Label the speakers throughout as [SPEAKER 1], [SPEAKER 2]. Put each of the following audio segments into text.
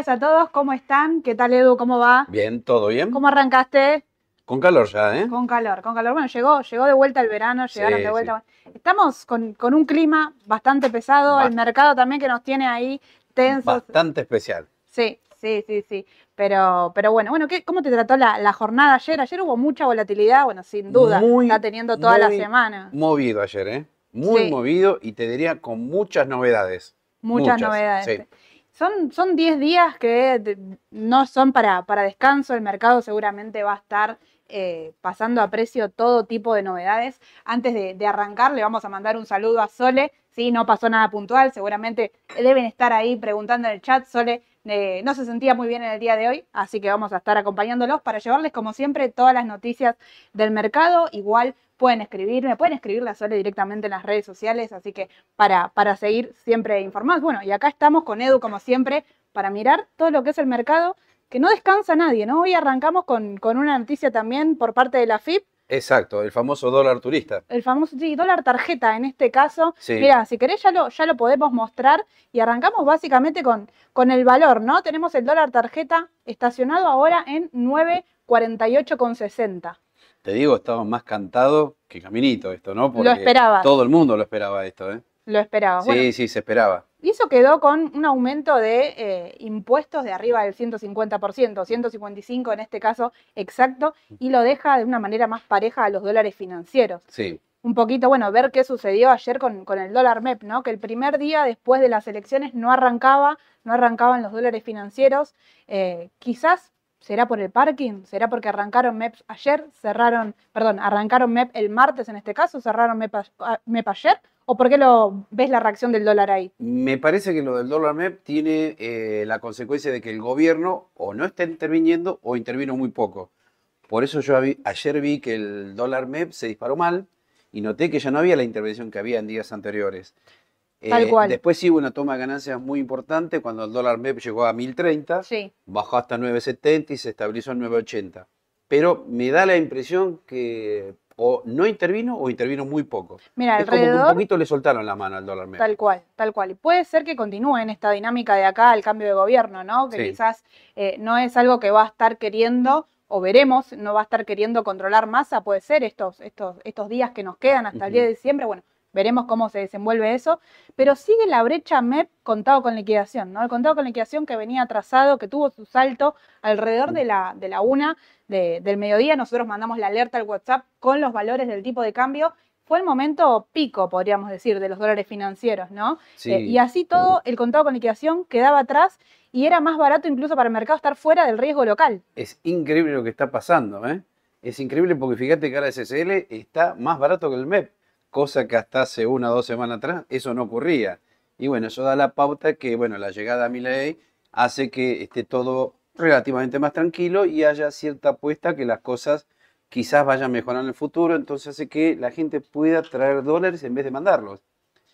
[SPEAKER 1] Días a todos, ¿cómo están? ¿Qué tal Edu? ¿Cómo va?
[SPEAKER 2] Bien, todo bien.
[SPEAKER 1] ¿Cómo arrancaste?
[SPEAKER 2] Con calor ya, ¿eh?
[SPEAKER 1] Con calor, con calor. Bueno, llegó, llegó de vuelta el verano, llegaron
[SPEAKER 2] Sí,
[SPEAKER 1] de vuelta. Estamos con, con un clima bastante pesado, el mercado también que nos tiene ahí tensos.
[SPEAKER 2] Bastante especial.
[SPEAKER 1] Sí, sí, sí, sí. Pero, pero bueno, bueno, ¿qué, ¿cómo te trató la, la jornada ayer? Ayer hubo mucha volatilidad, bueno, sin duda,
[SPEAKER 2] Muy,
[SPEAKER 1] está teniendo toda la semana.
[SPEAKER 2] Movido ayer, ¿eh? Muy
[SPEAKER 1] Sí.
[SPEAKER 2] movido y te diría con muchas novedades.
[SPEAKER 1] Muchas,
[SPEAKER 2] muchas,
[SPEAKER 1] novedades.
[SPEAKER 2] sí.
[SPEAKER 1] Son, son 10 días que no son para, para descanso. El mercado seguramente va a estar eh, pasando a precio todo tipo de novedades. Antes de, de arrancar, le vamos a mandar un saludo a Sole. Sí, no pasó nada puntual. Seguramente deben estar ahí preguntando en el chat. Sole eh, no se sentía muy bien en el día de hoy, así que vamos a estar acompañándolos para llevarles, como siempre, todas las noticias del mercado. Igual pueden escribirme, pueden escribirle a Sole directamente en las redes sociales, así que para, para seguir siempre informados. Bueno, y acá estamos con Edu, como siempre, para mirar todo lo que es el mercado, que no descansa nadie, ¿no? Hoy arrancamos con, con una noticia también por parte de la FIP,
[SPEAKER 2] Exacto, el famoso dólar turista.
[SPEAKER 1] el famoso sí, dólar tarjeta en este caso.
[SPEAKER 2] Sí.
[SPEAKER 1] Mira, si querés ya lo, ya lo podemos mostrar y arrancamos básicamente con, con el valor, ¿no? Tenemos el dólar tarjeta estacionado ahora en 9,48,60.
[SPEAKER 2] Te digo, estaba más cantado que caminito esto, ¿no? Porque
[SPEAKER 1] esperabas.
[SPEAKER 2] Todo el mundo lo esperaba esto, ¿eh?
[SPEAKER 1] Lo esperaba.
[SPEAKER 2] Sí,
[SPEAKER 1] Bueno,
[SPEAKER 2] sí, se esperaba.
[SPEAKER 1] Y eso quedó con un aumento de eh, impuestos de arriba del 150%, 155 en este caso exacto, y lo deja de una manera más pareja a los dólares financieros.
[SPEAKER 2] Sí.
[SPEAKER 1] Un poquito, bueno, ver qué sucedió ayer con, con el dólar MEP, ¿no? Que el primer día después de las elecciones no arrancaba, no arrancaban los dólares financieros. Eh, quizás será por el parking, será porque arrancaron MEP ayer, cerraron, perdón, arrancaron MEP el martes en este caso, cerraron MEP ayer, o por qué lo ves la reacción del dólar ahí?
[SPEAKER 2] Me parece que lo del dólar MEP tiene eh, la consecuencia de que el gobierno o no está interviniendo o intervino muy poco. Por eso yo ayer vi que el dólar MEP se disparó mal y noté que ya no había la intervención que había en días anteriores.
[SPEAKER 1] Tal cual.
[SPEAKER 2] Después sí hubo una toma de ganancias muy importante cuando el dólar MEP llegó a 1030,
[SPEAKER 1] Sí.
[SPEAKER 2] bajó hasta 970 y se estabilizó en 980. Pero me da la impresión que o no intervino o intervino muy poco.
[SPEAKER 1] Mira,
[SPEAKER 2] es como que un
[SPEAKER 1] alrededor,
[SPEAKER 2] poquito le soltaron la mano al dólar MEP.
[SPEAKER 1] tal cual, tal cual. Y puede ser que continúe en esta dinámica de acá el cambio de gobierno, ¿no? Que
[SPEAKER 2] Sí.
[SPEAKER 1] quizás eh, no es algo que va a estar queriendo, o veremos, no va a estar queriendo controlar masa, puede ser estos, estos, estos días que nos quedan hasta el 10 de diciembre, bueno, veremos cómo se desenvuelve eso, pero sigue la brecha MEP contado con liquidación, ¿no? El contado con liquidación que venía atrasado, que tuvo su salto alrededor de la, de la una de- del mediodía, nosotros mandamos la alerta al WhatsApp con los valores del tipo de cambio, fue el momento pico, podríamos decir, de los dólares financieros, ¿no?
[SPEAKER 2] Sí.
[SPEAKER 1] Eh, y así todo, el contado con liquidación quedaba atrás y era más barato incluso para el mercado estar fuera del riesgo local.
[SPEAKER 2] Es increíble lo que está pasando, ¿eh? Es increíble porque fíjate que ahora SSL está más barato que el MEP, cosa que hasta hace una o dos semanas atrás eso no ocurría. Y bueno, eso da la pauta que, bueno, la llegada a Milei hace que esté todo relativamente más tranquilo y haya cierta apuesta que las cosas quizás vayan mejorando en el futuro, entonces hace que la gente pueda traer dólares en vez de mandarlos.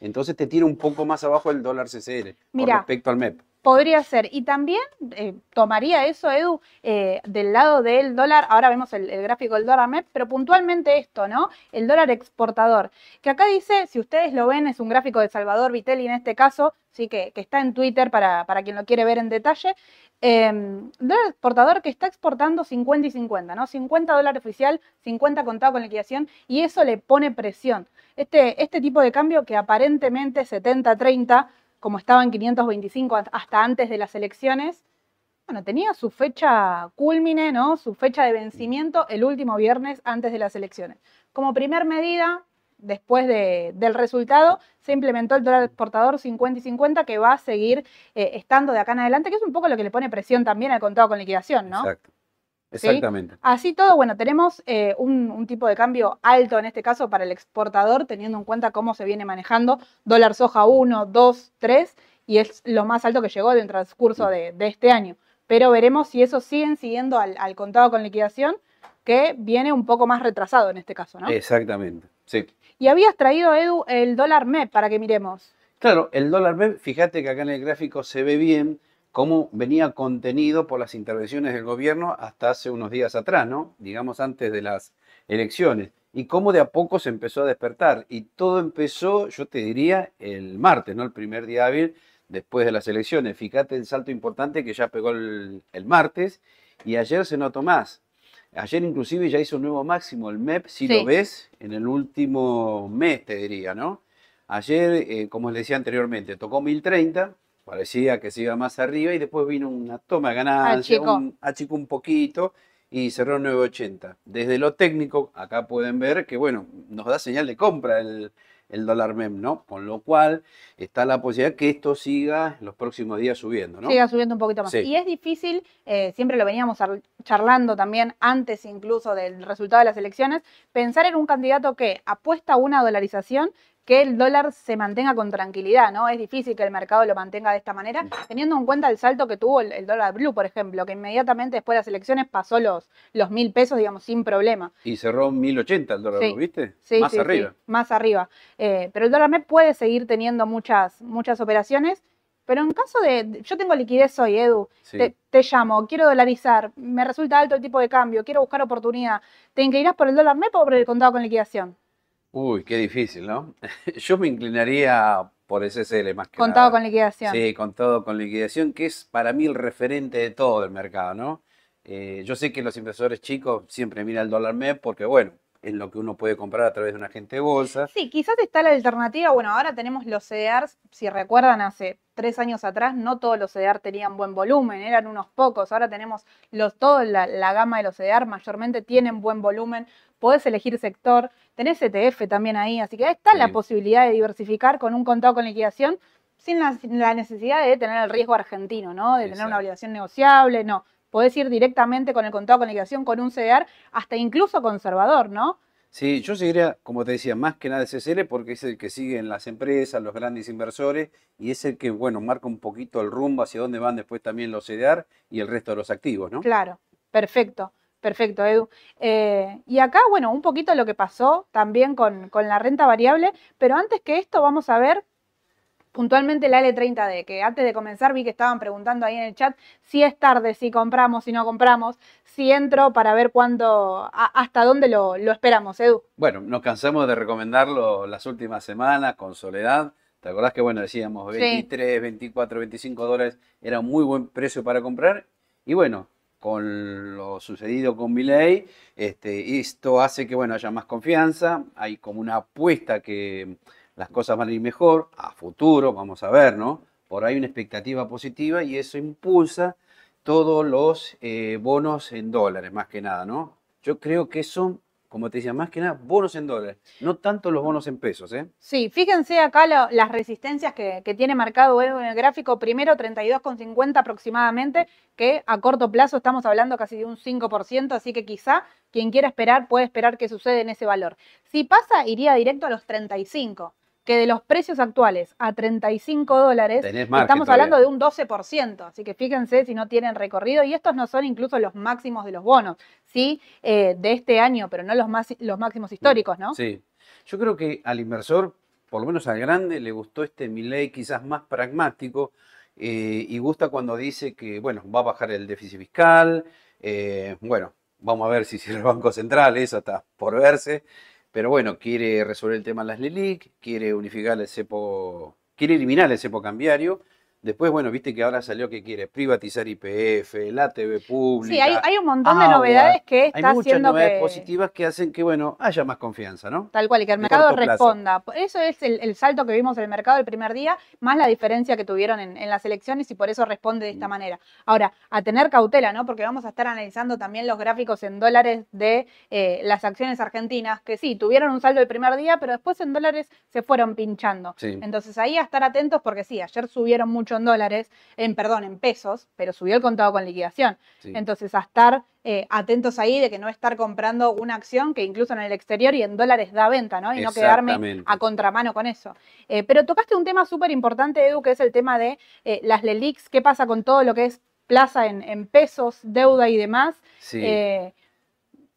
[SPEAKER 2] Entonces te tira un poco más abajo el dólar CCL
[SPEAKER 1] Mira.
[SPEAKER 2] con respecto al MEP.
[SPEAKER 1] Podría ser. Y también eh, tomaría eso, Edu, eh, del lado del dólar. Ahora vemos el, gráfico del dólar MEP, pero puntualmente esto, ¿no? El dólar exportador. Que acá dice, si ustedes lo ven, es un gráfico de Salvador Vitelli en este caso, sí que, está en Twitter para, para quien lo quiere ver en detalle. Eh, dólar exportador que está exportando 50 y 50, ¿no? 50 dólares oficial, 50 contado con liquidación, y eso le pone presión. Este, este tipo de cambio que aparentemente 70-30, como estaba en 525 hasta- antes de las elecciones, bueno, tenía su fecha culmine, ¿no? Su fecha de vencimiento el último viernes antes de las elecciones. Como primer medida, después de- del resultado, se implementó el dólar exportador 50 y 50 que va a seguir eh, estando de acá en adelante, que es un poco lo que le pone presión también al contado con liquidación, ¿no?
[SPEAKER 2] Exacto. Exactamente.
[SPEAKER 1] Así todo, bueno, tenemos eh, un, un tipo de cambio alto en este caso para el exportador, teniendo en cuenta cómo se viene manejando dólar soja 1, 2, 3, y es lo más alto que llegó en el transcurso de, de este año. Pero veremos si eso siguen siguiendo al, al contado con liquidación, que viene un poco más retrasado en este caso, ¿no?
[SPEAKER 2] Exactamente. Sí.
[SPEAKER 1] Y habías traído, Edu, el dólar MEP para que miremos.
[SPEAKER 2] Claro, el dólar MEP, fíjate que acá en el gráfico se ve bien cómo venía contenido por las intervenciones del gobierno hasta hace unos días atrás, ¿no? Digamos antes de las elecciones. Y cómo de a poco se empezó a despertar. Y todo empezó, yo te diría, el martes, ¿no? El primer día hábil después de las elecciones. Fíjate el salto importante que ya pegó el, el martes y ayer se notó más. Ayer inclusive ya hizo un nuevo máximo el MEP, si
[SPEAKER 1] Sí.
[SPEAKER 2] lo ves, en el último mes, te diría, ¿no? Ayer, eh, como les decía anteriormente, tocó 1030, parecía que se iba más arriba y después vino una toma de ganancia,
[SPEAKER 1] Achicó.
[SPEAKER 2] un, achicó un poquito y cerró 980. Desde lo técnico, acá pueden ver que, bueno, nos da señal de compra el, el dólar MEM, ¿no? Con lo cual está la posibilidad que esto siga los próximos días subiendo, ¿no?
[SPEAKER 1] siga subiendo un poquito más.
[SPEAKER 2] Sí.
[SPEAKER 1] Y es difícil, eh, siempre lo veníamos ar- charlando también antes incluso del resultado de las elecciones, pensar en un candidato que apuesta a una dolarización que el dólar se mantenga con tranquilidad, ¿no? Es difícil que el mercado lo mantenga de esta manera, teniendo en cuenta el salto que tuvo el, el dólar blue, por ejemplo, que inmediatamente después de las elecciones pasó los, los mil pesos, digamos, sin problema.
[SPEAKER 2] Y cerró 1080 el dólar,
[SPEAKER 1] Sí.
[SPEAKER 2] ¿viste?
[SPEAKER 1] Sí,
[SPEAKER 2] Más
[SPEAKER 1] sí, sí,
[SPEAKER 2] arriba.
[SPEAKER 1] más arriba. Eh, pero el dólar MEP puede seguir teniendo muchas, muchas operaciones. Pero en caso de, de- yo tengo liquidez hoy, Edu,
[SPEAKER 2] Sí.
[SPEAKER 1] te, te llamo, quiero dolarizar, me resulta alto el tipo de cambio, quiero buscar oportunidad, ¿te inclinás por el dólar MEP o por el contado con liquidación?
[SPEAKER 2] Uy, qué difícil, ¿no? Yo me inclinaría por CCL más que
[SPEAKER 1] Contado
[SPEAKER 2] nada.
[SPEAKER 1] con liquidación.
[SPEAKER 2] Sí, contado con liquidación, que es para mí el referente de todo el mercado, ¿no? Eh, yo sé que los inversores chicos siempre miran el dólar MEP porque, bueno, es lo que uno puede comprar a través de un agente de bolsa.
[SPEAKER 1] Sí, quizás está la alternativa. Bueno, ahora tenemos los CDRs. Si recuerdan, hace tres años atrás no todos los CDR tenían buen volumen, eran unos pocos. Ahora tenemos los, toda la, la gama de los CDR, mayormente tienen buen volumen. Podés elegir sector, tenés ETF también ahí, así que ahí está la posibilidad de diversificar con un contado con liquidación sin la, sin la necesidad de tener el riesgo argentino, ¿no? De tener una obligación negociable, no. Podés ir directamente con el contado con liquidación, con un CDR, hasta incluso conservador, ¿no?
[SPEAKER 2] Sí, yo seguiría, como te decía, más que nada el CCL porque es el que siguen las empresas, los grandes inversores y es el que, bueno, marca un poquito el rumbo hacia dónde van después también los CDR y el resto de los activos, ¿no?
[SPEAKER 1] Claro, perfecto, perfecto, Edu. Eh, y acá, bueno, un poquito lo que pasó también con, con la renta variable, pero antes que esto vamos a ver puntualmente la L30D, que antes de comenzar vi que estaban preguntando ahí en el chat si es tarde, si compramos, si no compramos, si entro para ver cuándo, a- hasta dónde lo, lo esperamos, Edu.
[SPEAKER 2] Bueno, nos cansamos de recomendarlo las últimas semanas con Soledad. ¿Te acordás que, bueno, decíamos
[SPEAKER 1] Sí.
[SPEAKER 2] 23, 24, 25 dólares era un muy buen precio para comprar? Y bueno, con lo sucedido con Milei, este, esto hace que, bueno, haya más confianza, hay como una apuesta que las cosas van a ir mejor a futuro, vamos a ver, ¿no? Por ahí una expectativa positiva y eso impulsa todos los eh, bonos en dólares, más que nada, ¿no? Yo creo que son, como te decía, más que nada bonos en dólares, no tanto los bonos en pesos, ¿eh?
[SPEAKER 1] Sí, fíjense acá las resistencias que, tiene marcado en el gráfico. Primero 32,50 aproximadamente, que a corto plazo estamos hablando casi de un 5%, así que quizá quien quiera esperar puede esperar que sucede en ese valor. Si pasa, iría directo a los 35, que de los precios actuales a 35 dólares, estamos
[SPEAKER 2] todavía.
[SPEAKER 1] hablando de un 12%, así que fíjense si no tienen recorrido, y estos no son incluso los máximos de los bonos, sí, eh, de este año, pero no los, más, los máximos históricos, ¿no?
[SPEAKER 2] Sí. Yo creo que al inversor, por lo menos al grande, le gustó este Milei quizás más pragmático eh, y gusta cuando dice que, bueno, va a bajar el déficit fiscal, eh, bueno, vamos a ver si cierra el Banco Central, eso está por verse, pero bueno, quiere resolver el tema de las LELIC, quiere unificar el cepo, quiere eliminar el cepo cambiario. Después, bueno, viste que ahora salió que quiere privatizar IPF, la TV pública.
[SPEAKER 1] Sí, hay, hay un montón de novedades que
[SPEAKER 2] Hay
[SPEAKER 1] está
[SPEAKER 2] muchas
[SPEAKER 1] haciendo
[SPEAKER 2] novedades
[SPEAKER 1] que,
[SPEAKER 2] positivas que hacen que, bueno, haya más confianza, ¿no?
[SPEAKER 1] tal cual, y que el
[SPEAKER 2] de
[SPEAKER 1] mercado
[SPEAKER 2] plazo.
[SPEAKER 1] responda. Eso es el, el salto que vimos en el mercado el primer día, más la diferencia que tuvieron en, en las elecciones y por eso responde de esta
[SPEAKER 2] Mm.
[SPEAKER 1] manera. Ahora, a tener cautela, ¿no? Porque vamos a estar analizando también los gráficos en dólares de eh, las acciones argentinas, que sí, tuvieron un saldo el primer día, pero después en dólares se fueron pinchando.
[SPEAKER 2] Sí.
[SPEAKER 1] Entonces ahí a estar atentos porque sí, ayer subieron mucho en dólares, en perdón, en pesos, pero subió el contado con liquidación.
[SPEAKER 2] Sí.
[SPEAKER 1] Entonces, a estar eh, atentos ahí de que no estar comprando una acción que incluso en el exterior y en dólares da venta, ¿no? Y no quedarme a contramano con eso. Eh, pero tocaste un tema súper importante, Edu, que es el tema de eh, las LELIX, qué pasa con todo lo que es plaza en, en pesos, deuda y demás.
[SPEAKER 2] Sí.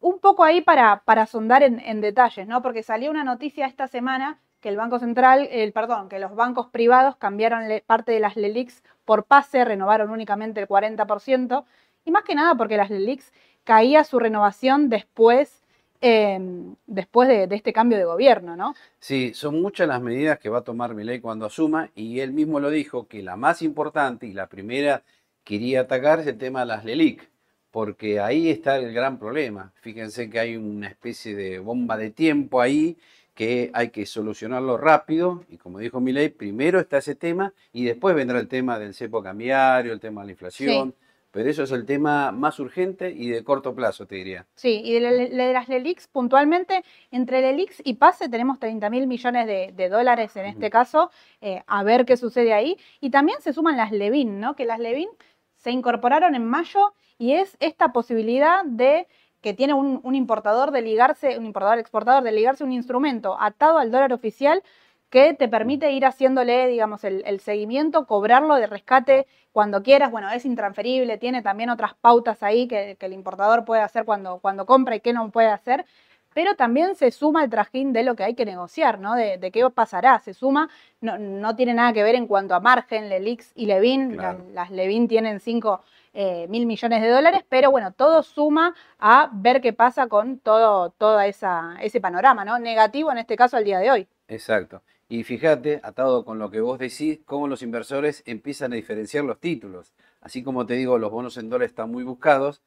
[SPEAKER 1] Un poco ahí para, para sondar en, en detalles, ¿no? Porque salió una noticia esta semana que el Banco Central, el perdón, que los bancos privados cambiaron parte de las LELIX por pase, renovaron únicamente el 40%, y más que nada porque las LELIX caía su renovación después em, después de, este cambio de gobierno, ¿no?
[SPEAKER 2] Sí, son muchas las medidas que va a tomar Milei cuando asuma y él mismo lo dijo que la más importante y la primera que iría a atacar es el tema de las LELIC, porque ahí está el gran problema. Fíjense que hay una especie de bomba de tiempo ahí que hay que solucionarlo rápido y como dijo Milei, primero está ese tema y después vendrá el tema del cepo cambiario, el tema de la inflación. Pero eso es el tema más urgente y de corto plazo, te diría.
[SPEAKER 1] Sí, y de, las LELIX, puntualmente, entre LELIX y PASE tenemos 30 mil millones de, dólares en este caso, eh, a ver qué sucede ahí. Y también se suman las LEVIN, ¿no? Que las LEVIN se incorporaron en mayo y es esta posibilidad de que tiene un, importador de ligarse, un importador exportador de ligarse un instrumento atado al dólar oficial que te permite ir haciéndole, digamos, el, seguimiento, cobrarlo de rescate cuando quieras. Bueno, es intransferible, tiene también otras pautas ahí que, el importador puede hacer cuando, cuando compra y qué no puede hacer. Pero también se suma el trajín de lo que hay que negociar, ¿no? De, qué pasará. Se suma, no, no, tiene nada que ver en cuanto a margen, Lelix y Levin. Las, Levin tienen 5 eh, mil millones de dólares, pero bueno, todo suma a ver qué pasa con todo, todo esa, ese panorama, ¿no? Negativo en este caso al día de hoy.
[SPEAKER 2] Exacto. Y fíjate, atado con lo que vos decís, cómo los inversores empiezan a diferenciar los títulos. Así como te digo, los bonos en dólares están muy buscados.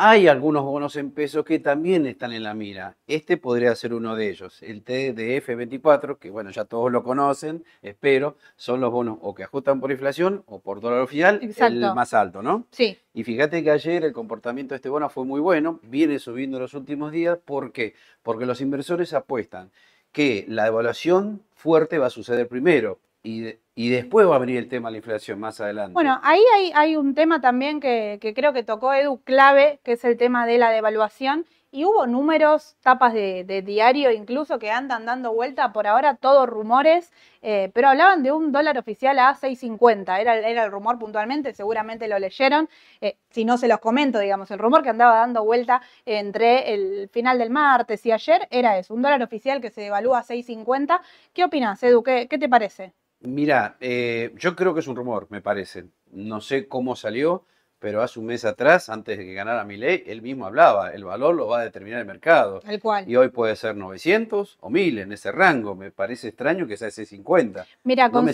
[SPEAKER 2] Hay algunos bonos en pesos que también están en la mira. Este podría ser uno de ellos. El TDF24, que bueno, ya todos lo conocen, espero, son los bonos o que ajustan por inflación o por dólar oficial, el más alto, ¿no?
[SPEAKER 1] Sí.
[SPEAKER 2] Y fíjate que ayer el comportamiento de este bono fue muy bueno, viene subiendo en los últimos días. ¿Por qué? Porque los inversores apuestan que la evaluación fuerte va a suceder primero y, después va a venir el tema de la inflación más adelante.
[SPEAKER 1] Bueno, ahí hay, un tema también que, que, creo que tocó Edu clave, que es el tema de la devaluación y hubo números, tapas de, diario incluso, que andan dando vuelta por ahora, todos rumores, eh, pero hablaban de un dólar oficial a 6.50, era, era el rumor puntualmente, seguramente lo leyeron, eh, si no se los comento, digamos, el rumor que andaba dando vuelta entre el final del martes y ayer era eso, un dólar oficial que se devalúa a 6.50. ¿Qué opinas, Edu? ¿Qué, te parece?
[SPEAKER 2] Mira, eh, yo creo que es un rumor, me parece. No sé cómo salió pero hace un mes atrás, antes de que ganara ley, él mismo hablaba, el valor lo va a determinar el mercado.
[SPEAKER 1] El cual.
[SPEAKER 2] Y hoy puede ser 900 o 1000 en ese rango. Me parece extraño que sea ese 50.
[SPEAKER 1] Mira, con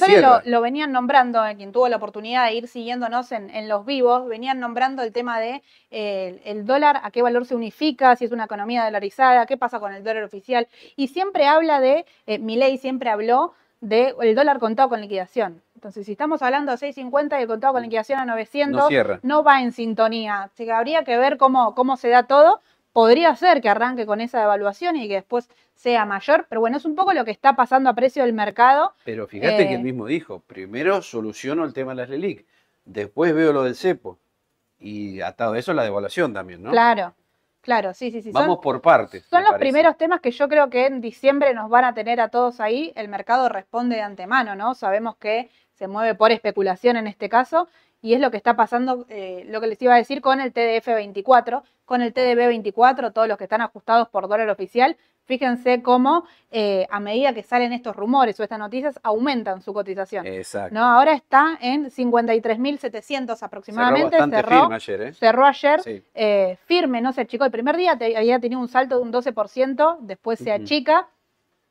[SPEAKER 1] lo, venían nombrando, eh, quien tuvo la oportunidad de ir siguiéndonos en, los vivos, venían nombrando el tema de eh, el dólar, a qué valor se unifica, si es una economía dolarizada, qué pasa con el dólar oficial. Y siempre habla de, eh, ley siempre habló del dólar contado con liquidación. Entonces, si estamos hablando de 6.50 y el contado con liquidación a 900, no, va en sintonía. Así que habría que ver cómo, cómo se da todo. Podría ser que arranque con esa evaluación y que después sea mayor, pero bueno, es un poco lo que está pasando a precio del mercado.
[SPEAKER 2] Pero fíjate que él eh, mismo dijo, primero soluciono el tema de las LELIC, después veo lo del cepo y atado a eso la devaluación también, ¿no?
[SPEAKER 1] Claro. Claro, sí, sí, sí.
[SPEAKER 2] Vamos por partes.
[SPEAKER 1] Son los primeros temas que yo creo que en diciembre nos van a tener a todos ahí. El mercado responde de antemano, ¿no? Sabemos que se mueve por especulación en este caso y es lo que está pasando, eh, lo que les iba a decir con el TDF24, con el TDB24, todos los que están ajustados por dólar oficial, Fíjense cómo eh, a medida que salen estos rumores o estas noticias, aumentan su cotización.
[SPEAKER 2] Exacto.
[SPEAKER 1] ¿no? Ahora está en 53.700 aproximadamente.
[SPEAKER 2] Cerró, cerró firme ayer. ¿eh?
[SPEAKER 1] Cerró ayer. Eh, firme, no sé, chico. El primer día había tenido un salto de un 12%, después se achica,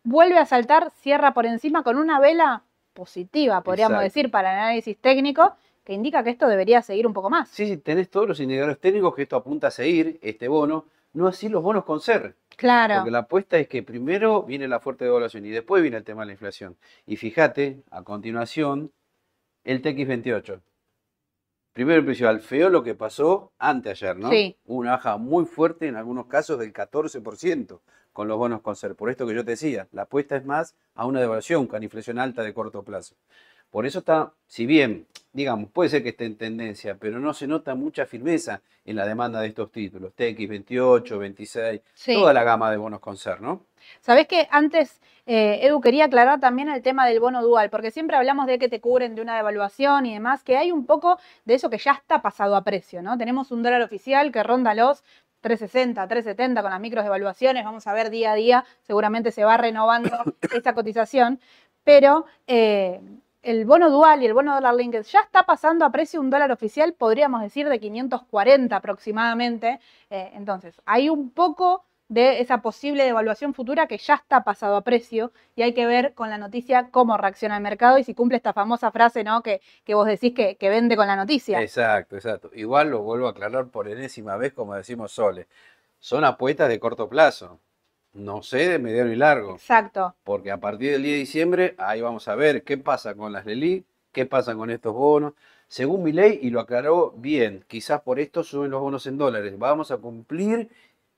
[SPEAKER 1] vuelve a saltar, cierra por encima con una vela positiva, podríamos decir, para el análisis técnico que indica que esto debería seguir un poco más.
[SPEAKER 2] Sí, sí, tenés todos los indicadores técnicos que esto apunta a seguir, este bono, no así los bonos con ser.
[SPEAKER 1] Claro.
[SPEAKER 2] Porque la apuesta es que primero viene la fuerte devaluación y después viene el tema de la inflación. Y fíjate, a continuación, el TX28. Primero el precio al feo lo que pasó anteayer, ¿no?
[SPEAKER 1] Sí.
[SPEAKER 2] Una baja muy fuerte en algunos casos del 14% con los bonos con ser. Por esto que yo te decía, la apuesta es más a una devaluación con inflación alta de corto plazo. Por eso está, si bien, digamos, puede ser que esté en tendencia, pero no se nota mucha firmeza en la demanda de estos títulos, TX28, 26, toda la gama de bonos con ser, ¿no?
[SPEAKER 1] Sabés que antes, eh, Edu, quería aclarar también el tema del bono dual, porque siempre hablamos de que te cubren de una devaluación y demás, que hay un poco de eso que ya está pasado a precio, ¿no? Tenemos un dólar oficial que ronda los 360, 370 con las micros devaluaciones, vamos a ver día a día, seguramente se va renovando esa cotización, pero eh, el bono dual y el bono dólar linked ya está pasando a precio un dólar oficial, podríamos decir, de 540 aproximadamente. Eh, entonces, hay un poco de esa posible devaluación futura que ya está pasado a precio y hay que ver con la noticia cómo reacciona el mercado y si cumple esta famosa frase ¿no? que, vos decís que, que vende con la noticia.
[SPEAKER 2] Exacto, exacto. Igual lo vuelvo a aclarar por enésima vez, como decimos Sole. Son apuestas de corto plazo. No sé de mediano y largo.
[SPEAKER 1] Exacto.
[SPEAKER 2] Porque a partir del 10 de diciembre, ahí vamos a ver qué pasa con las LELI, qué pasa con estos bonos. Según mi ley, y lo aclaró bien, quizás por esto suben los bonos en dólares. Vamos a cumplir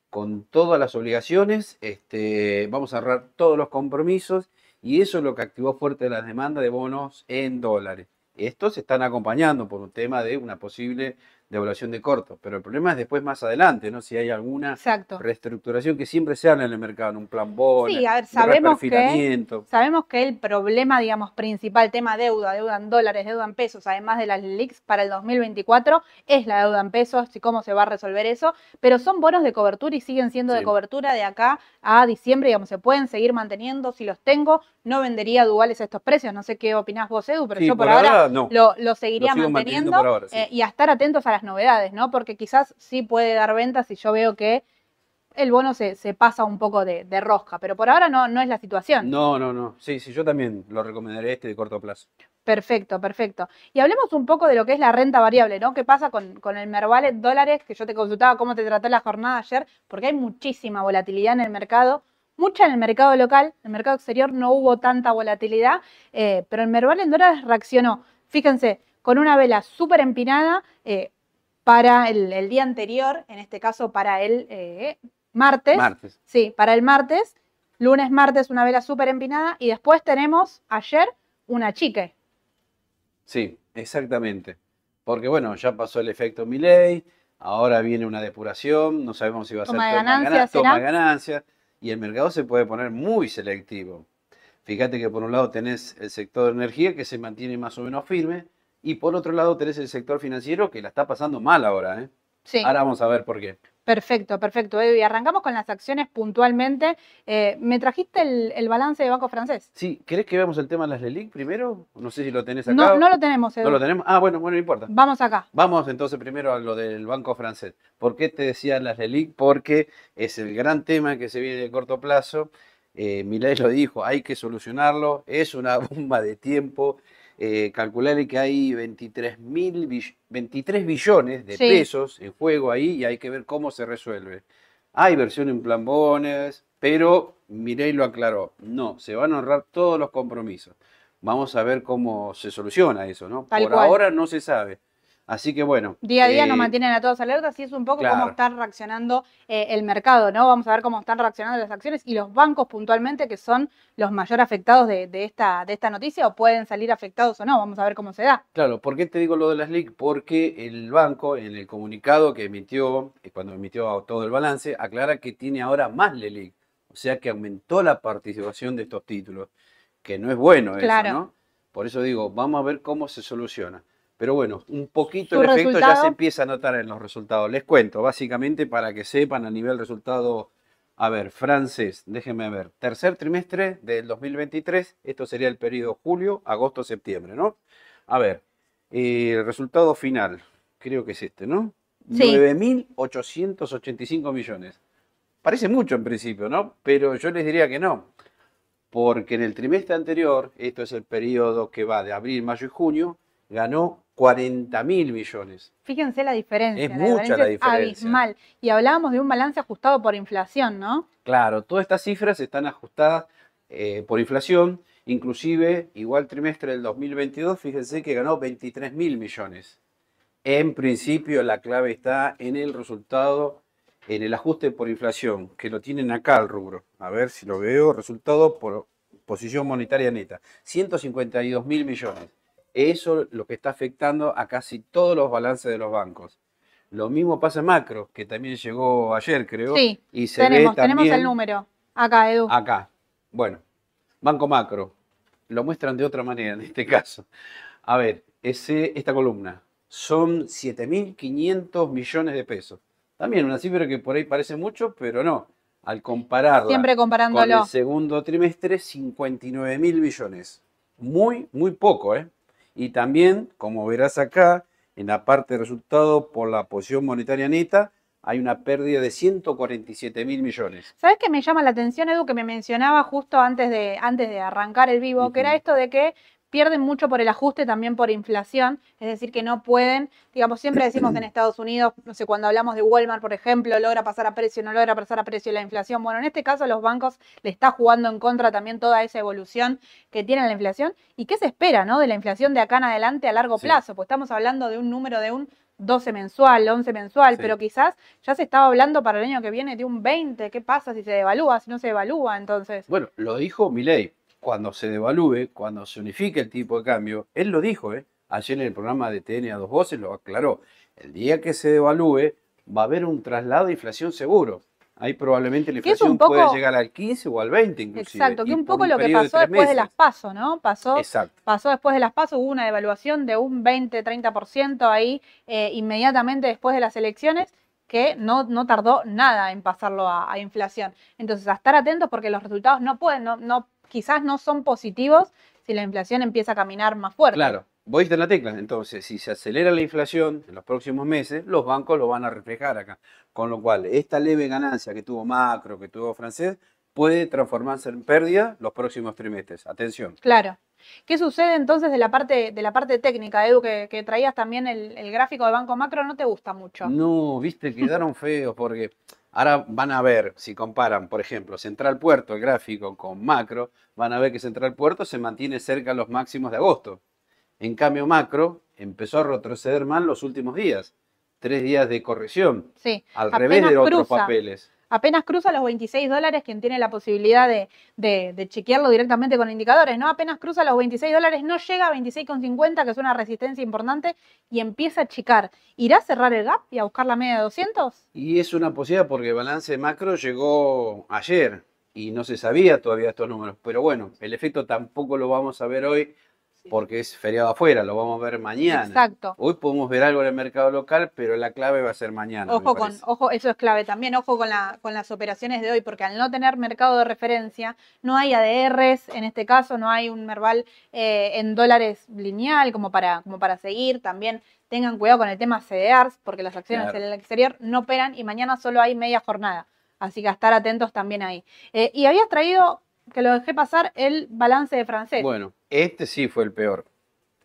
[SPEAKER 2] con todas las obligaciones, este, vamos a ahorrar todos los compromisos y eso es lo que activó fuerte la demanda de bonos en dólares. Estos se están acompañando por un tema de una posible de evaluación de corto. Pero el problema es después más adelante, ¿no? Si hay alguna
[SPEAKER 1] Exacto.
[SPEAKER 2] reestructuración que siempre se habla en el mercado, en un plan bono,
[SPEAKER 1] Sí, a ver, sabemos que, sabemos que el problema, digamos, principal, tema deuda, deuda en dólares, deuda en pesos, además de las LELIX para el 2024, es la deuda en pesos y cómo se va a resolver eso, pero son bonos de cobertura y siguen siendo de cobertura de acá a diciembre, digamos, se pueden seguir manteniendo, si los tengo, no vendería duales a estos precios, no sé qué opinás vos, Edu, pero
[SPEAKER 2] Sí,
[SPEAKER 1] yo por, ahora
[SPEAKER 2] no.
[SPEAKER 1] lo, lo seguiría
[SPEAKER 2] Lo
[SPEAKER 1] manteniendo,
[SPEAKER 2] ahora,
[SPEAKER 1] eh, y a estar atentos a las novedades, ¿no? Porque quizás sí puede dar ventas si yo veo que el bono se, se pasa un poco de, de rosca, pero por ahora no, no es la situación.
[SPEAKER 2] No, no, no. Sí, sí, yo también lo recomendaré este de corto plazo.
[SPEAKER 1] Perfecto, perfecto. Y hablemos un poco de lo que es la renta variable, ¿no? ¿Qué pasa con, con el Mervale dólares? Que yo te consultaba cómo te trató la jornada ayer, porque hay muchísima volatilidad en el mercado, mucha en el mercado local, en el mercado exterior no hubo tanta volatilidad, eh, pero el Mervale en dólares reaccionó, fíjense, con una vela súper empinada eh, para el, el día anterior, en este caso para el eh, martes.
[SPEAKER 2] Martes.
[SPEAKER 1] Sí, para el martes, lunes, martes, una vela súper empinada y después tenemos ayer una chique.
[SPEAKER 2] Sí, exactamente. Porque bueno, ya pasó el efecto Milley, ahora viene una depuración, no sabemos si va a
[SPEAKER 1] Toma
[SPEAKER 2] ser
[SPEAKER 1] de
[SPEAKER 2] toma, toma ganancias, y el mercado se puede poner muy selectivo. Fíjate que por un lado tenés el sector de energía que se mantiene más o menos firme, y por otro lado tenés el sector financiero que la está pasando mal ahora. ¿eh?
[SPEAKER 1] Sí.
[SPEAKER 2] Ahora vamos a ver por qué.
[SPEAKER 1] Perfecto, perfecto. Edu, Y arrancamos con las acciones puntualmente. Eh, ¿Me trajiste el, el balance de Banco Francés?
[SPEAKER 2] Sí, ¿querés que veamos el tema de las LELIC primero? No sé si lo tenés acá.
[SPEAKER 1] No, no lo tenemos, Edu.
[SPEAKER 2] ¿No lo tenemos? Ah, bueno, bueno, no importa.
[SPEAKER 1] Vamos acá.
[SPEAKER 2] Vamos entonces primero a lo del Banco Francés. ¿Por qué te decía las LELIC? Porque es el gran tema que se viene de corto plazo. Eh, Milei lo dijo, hay que solucionarlo. Es una bomba de tiempo. Eh, calcularle que hay 23, mil bill- 23 billones de
[SPEAKER 1] Sí.
[SPEAKER 2] pesos en juego ahí y hay que ver cómo se resuelve. Hay versión en plan bones, pero Milei lo aclaró. No, se van a honrar todos los compromisos. Vamos a ver cómo se soluciona eso, ¿no?
[SPEAKER 1] Tal
[SPEAKER 2] Por
[SPEAKER 1] cual.
[SPEAKER 2] ahora no se sabe. Así que bueno.
[SPEAKER 1] Día a día nos
[SPEAKER 2] eh,
[SPEAKER 1] mantienen a todos alertas y es un poco
[SPEAKER 2] claro.
[SPEAKER 1] cómo está reaccionando eh, el mercado, ¿no? Vamos a ver cómo están reaccionando las acciones y los bancos puntualmente, que son los mayor afectados de, de esta, de esta noticia, o pueden salir afectados o no. Vamos a ver cómo se da.
[SPEAKER 2] Claro, ¿por qué te digo lo de las LIC? Porque el banco, en el comunicado que emitió, eh, cuando emitió todo el balance, aclara que tiene ahora más LELIC. O sea que aumentó la participación de estos títulos, que no es bueno
[SPEAKER 1] Claro.
[SPEAKER 2] eso, ¿no? Por eso digo, vamos a ver cómo se soluciona. Pero bueno, un poquito
[SPEAKER 1] ¿Su
[SPEAKER 2] el efecto ya se empieza a notar en los resultados. Les cuento, básicamente para que sepan a nivel resultado, a ver, francés, déjenme ver, tercer trimestre del 2023, esto sería el periodo julio, agosto, septiembre, ¿no? A ver, eh, el resultado final, creo que es este, ¿no?
[SPEAKER 1] Sí.
[SPEAKER 2] 9.885 millones. Parece mucho en principio, ¿no? Pero yo les diría que no. Porque en el trimestre anterior, esto es el periodo que va de abril, mayo y junio, ganó 40 mil millones.
[SPEAKER 1] Fíjense la diferencia.
[SPEAKER 2] Es mucha la
[SPEAKER 1] es
[SPEAKER 2] diferencia.
[SPEAKER 1] abismal. Y hablábamos de un balance ajustado por inflación, ¿no?
[SPEAKER 2] Claro, todas estas cifras están ajustadas eh, por inflación, inclusive igual trimestre del 2022, fíjense que ganó 23 mil millones. En principio la clave está en el resultado, en el ajuste por inflación, que lo tienen acá el rubro. A ver si lo veo, resultado por posición monetaria neta, 152 mil millones. Eso es lo que está afectando a casi todos los balances de los bancos. Lo mismo pasa en macro, que también llegó ayer, creo.
[SPEAKER 1] Sí,
[SPEAKER 2] y se
[SPEAKER 1] tenemos,
[SPEAKER 2] ve
[SPEAKER 1] tenemos
[SPEAKER 2] también
[SPEAKER 1] el número. Acá, Edu.
[SPEAKER 2] Acá. Bueno, Banco Macro. Lo muestran de otra manera en este caso. A ver, ese, esta columna son 7.500 millones de pesos. También una cifra que por ahí parece mucho, pero no. Al compararla
[SPEAKER 1] Siempre
[SPEAKER 2] con
[SPEAKER 1] comparándolo.
[SPEAKER 2] el segundo trimestre, 59 mil millones. Muy, muy poco, ¿eh? Y también, como verás acá, en la parte de resultado por la posición monetaria neta, hay una pérdida de 147 mil millones.
[SPEAKER 1] ¿Sabes qué me llama la atención, Edu, que me mencionaba justo antes de, antes de arrancar el vivo, que era esto de que pierden mucho por el ajuste, también por inflación, es decir, que no pueden, digamos, siempre decimos en Estados Unidos, no sé, cuando hablamos de Walmart, por ejemplo, logra pasar a precio, no logra pasar a precio la inflación. Bueno, en este caso los bancos le está jugando en contra también toda esa evolución que tiene la inflación. ¿Y qué se espera, no, de la inflación de acá en adelante a largo plazo? Pues estamos hablando de un número de un 12 mensual, 11 mensual, pero quizás ya se estaba hablando para el año que viene de un 20. ¿Qué pasa si se devalúa, si no se devalúa? Entonces.
[SPEAKER 2] Bueno, lo dijo Milei. Cuando se devalúe, cuando se unifique el tipo de cambio, él lo dijo, ¿eh? Ayer en el programa de TN a dos voces lo aclaró. El día que se devalúe, va a haber un traslado de inflación seguro. Ahí probablemente la inflación puede llegar al 15 o al 20 inclusive.
[SPEAKER 1] Exacto, que un poco lo que pasó después de las PASO, ¿no? Pasó, pasó después de las PASO, hubo una devaluación de un 20-30% ahí eh, inmediatamente después de las elecciones que no, no tardó nada en pasarlo a, inflación. Entonces, a estar atentos porque los resultados no pueden, no, no, quizás no son positivos si la inflación empieza a caminar más fuerte.
[SPEAKER 2] Claro, voy a la tecla. Entonces, si se acelera la inflación en los próximos meses, los bancos lo van a reflejar acá. Con lo cual, esta leve ganancia que tuvo Macro, que tuvo Francés, puede transformarse en pérdida los próximos trimestres. Atención.
[SPEAKER 1] Claro. ¿Qué sucede entonces de la parte, de la parte técnica, Edu, que, traías también el, gráfico de Banco Macro? ¿No te gusta mucho?
[SPEAKER 2] No, viste, quedaron feos porque ahora van a ver, si comparan, por ejemplo, Central Puerto, el gráfico con Macro, van a ver que Central Puerto se mantiene cerca de los máximos de agosto. En cambio, Macro empezó a retroceder mal los últimos días tres días de corrección.
[SPEAKER 1] Sí.
[SPEAKER 2] Al revés de otros papeles.
[SPEAKER 1] Apenas cruza los 26 dólares, quien tiene la posibilidad de, chequearlo directamente con indicadores, ¿no? Apenas cruza los 26 dólares, no llega a 26,50, que es una resistencia importante, y empieza a chicar. ¿Irá a cerrar el gap y a buscar la media de 200?
[SPEAKER 2] Y es una posibilidad porque el balance macro llegó ayer y no se sabía todavía estos números. Pero bueno, el efecto tampoco lo vamos a ver hoy porque es feriado afuera, lo vamos a ver mañana.
[SPEAKER 1] Exacto.
[SPEAKER 2] Hoy podemos ver algo en el mercado local, pero la clave va a ser mañana.
[SPEAKER 1] Ojo con, ojo, eso es clave también, ojo con, la, con las operaciones de hoy, porque al no tener mercado de referencia, no hay ADRs, en este caso no hay un Merval eh, en dólares lineal como para, como para seguir. También tengan cuidado con el tema CDRs, porque las acciones en el exterior no operan y mañana solo hay media jornada. Así que a estar atentos también ahí. Eh, y habías traído que lo dejé pasar el balance de francés.
[SPEAKER 2] Bueno, este sí fue el peor.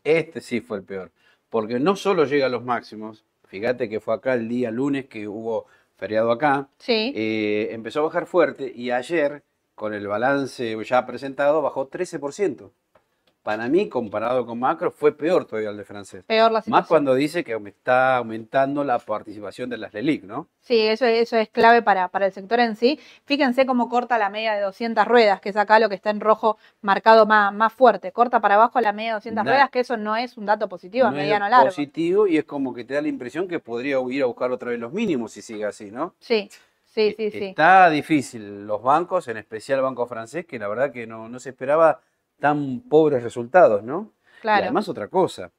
[SPEAKER 2] Este sí fue el peor. Porque no solo llega a los máximos, fíjate que fue acá el día lunes que hubo feriado acá,
[SPEAKER 1] sí.
[SPEAKER 2] Eh, empezó a bajar fuerte y ayer, con el balance ya presentado, bajó 13% para mí, comparado con Macro, fue peor todavía el de francés.
[SPEAKER 1] Peor la situación.
[SPEAKER 2] Más cuando dice que está aumentando la participación de las LELIC, ¿no?
[SPEAKER 1] Sí, eso, eso es clave para, para el sector en sí. Fíjense cómo corta la media de 200 ruedas, que es acá lo que está en rojo marcado más, más fuerte. Corta para abajo la media de 200 ruedas, que eso no es un dato positivo a mediano largo.
[SPEAKER 2] positivo y es como que te da la impresión que podría ir a buscar otra vez los mínimos si sigue así, ¿no?
[SPEAKER 1] Sí. Sí, sí,
[SPEAKER 2] e,
[SPEAKER 1] sí.
[SPEAKER 2] Está difícil. Los bancos, en especial el Banco Francés, que la verdad que no, no se esperaba tan pobres resultados, ¿no?
[SPEAKER 1] Claro.
[SPEAKER 2] Y además otra cosa,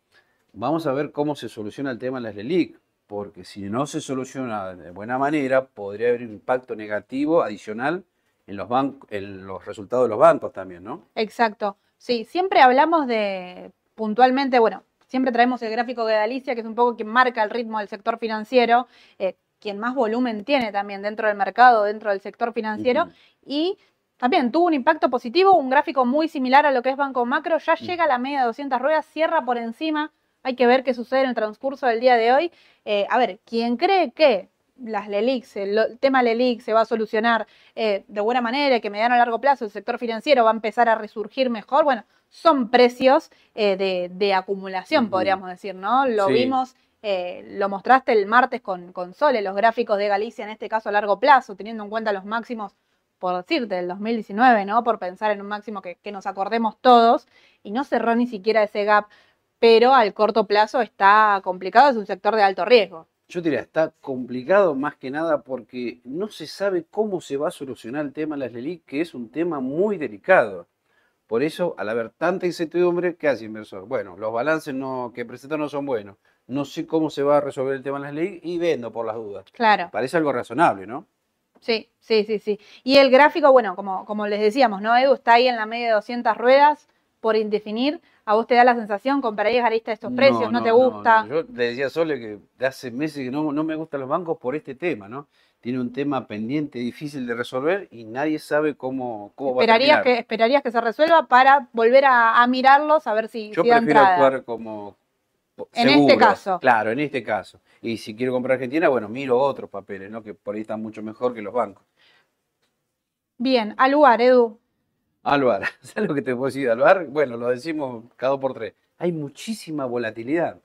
[SPEAKER 2] vamos a ver cómo se soluciona el tema de las LELIC, porque si no se soluciona de buena manera, podría haber un impacto negativo adicional en los, en los resultados de los bancos también, ¿no?
[SPEAKER 1] Exacto. Sí, siempre hablamos de, puntualmente, bueno, siempre traemos el gráfico de Galicia, que es un poco quien marca el ritmo del sector financiero, eh, quien más volumen tiene también dentro del mercado, dentro del sector financiero, y también tuvo un impacto positivo, un gráfico muy similar a lo que es Banco Macro, ya mm. llega a la media de 200 ruedas, cierra por encima, hay que ver qué sucede en el transcurso del día de hoy. Eh, a ver, quien cree que las LELIX, el, tema LELIX se va a solucionar eh, de buena manera, que mediano a largo plazo el sector financiero va a empezar a resurgir mejor, bueno, son precios eh, de, acumulación, podríamos decir, ¿no? Lo vimos lo mostraste el martes con, con Sole, los gráficos de Galicia, en este caso a largo plazo, teniendo en cuenta los máximos por decirte, del 2019, ¿no? Por pensar en un máximo que, nos acordemos todos, y no cerró ni siquiera ese gap, pero al corto plazo está complicado, es un sector de alto riesgo.
[SPEAKER 2] Yo diría, está complicado más que nada porque no se sabe cómo se va a solucionar el tema de las LELIC, que es un tema muy delicado. Por eso, al haber tanta incertidumbre, ¿qué hace inversor? Bueno, los balances no, que presentan no son buenos. No sé cómo se va a resolver el tema de las LELIC y vendo por las dudas.
[SPEAKER 1] Claro.
[SPEAKER 2] Parece algo razonable, ¿no?
[SPEAKER 1] Sí, sí, sí, sí. Y el gráfico, bueno, como, como les decíamos, ¿no, Edu? Está ahí en la media de 200 ruedas, por indefinir, ¿a vos te da la sensación, comprarías arista estos precios, no, te gusta?
[SPEAKER 2] Yo le decía a Sole que hace meses que no, no me gustan los bancos por este tema, ¿no? Tiene un tema pendiente, difícil de resolver y nadie sabe cómo, cómo va a terminar.
[SPEAKER 1] que Esperarías que se resuelva para volver a, a mirarlos, a ver si,
[SPEAKER 2] Yo
[SPEAKER 1] si da
[SPEAKER 2] prefiero
[SPEAKER 1] entrada.
[SPEAKER 2] actuar como
[SPEAKER 1] En este caso.
[SPEAKER 2] Claro, en este caso. Y si quiero comprar Argentina, bueno, miro otros papeles, ¿no? Que por ahí están mucho mejor que los bancos.
[SPEAKER 1] Bien, al lugar, Edu.
[SPEAKER 2] Alvar, ¿sabes lo que te puedo decir de Alvar? Bueno, lo decimos cada dos por tres. Hay muchísima volatilidad.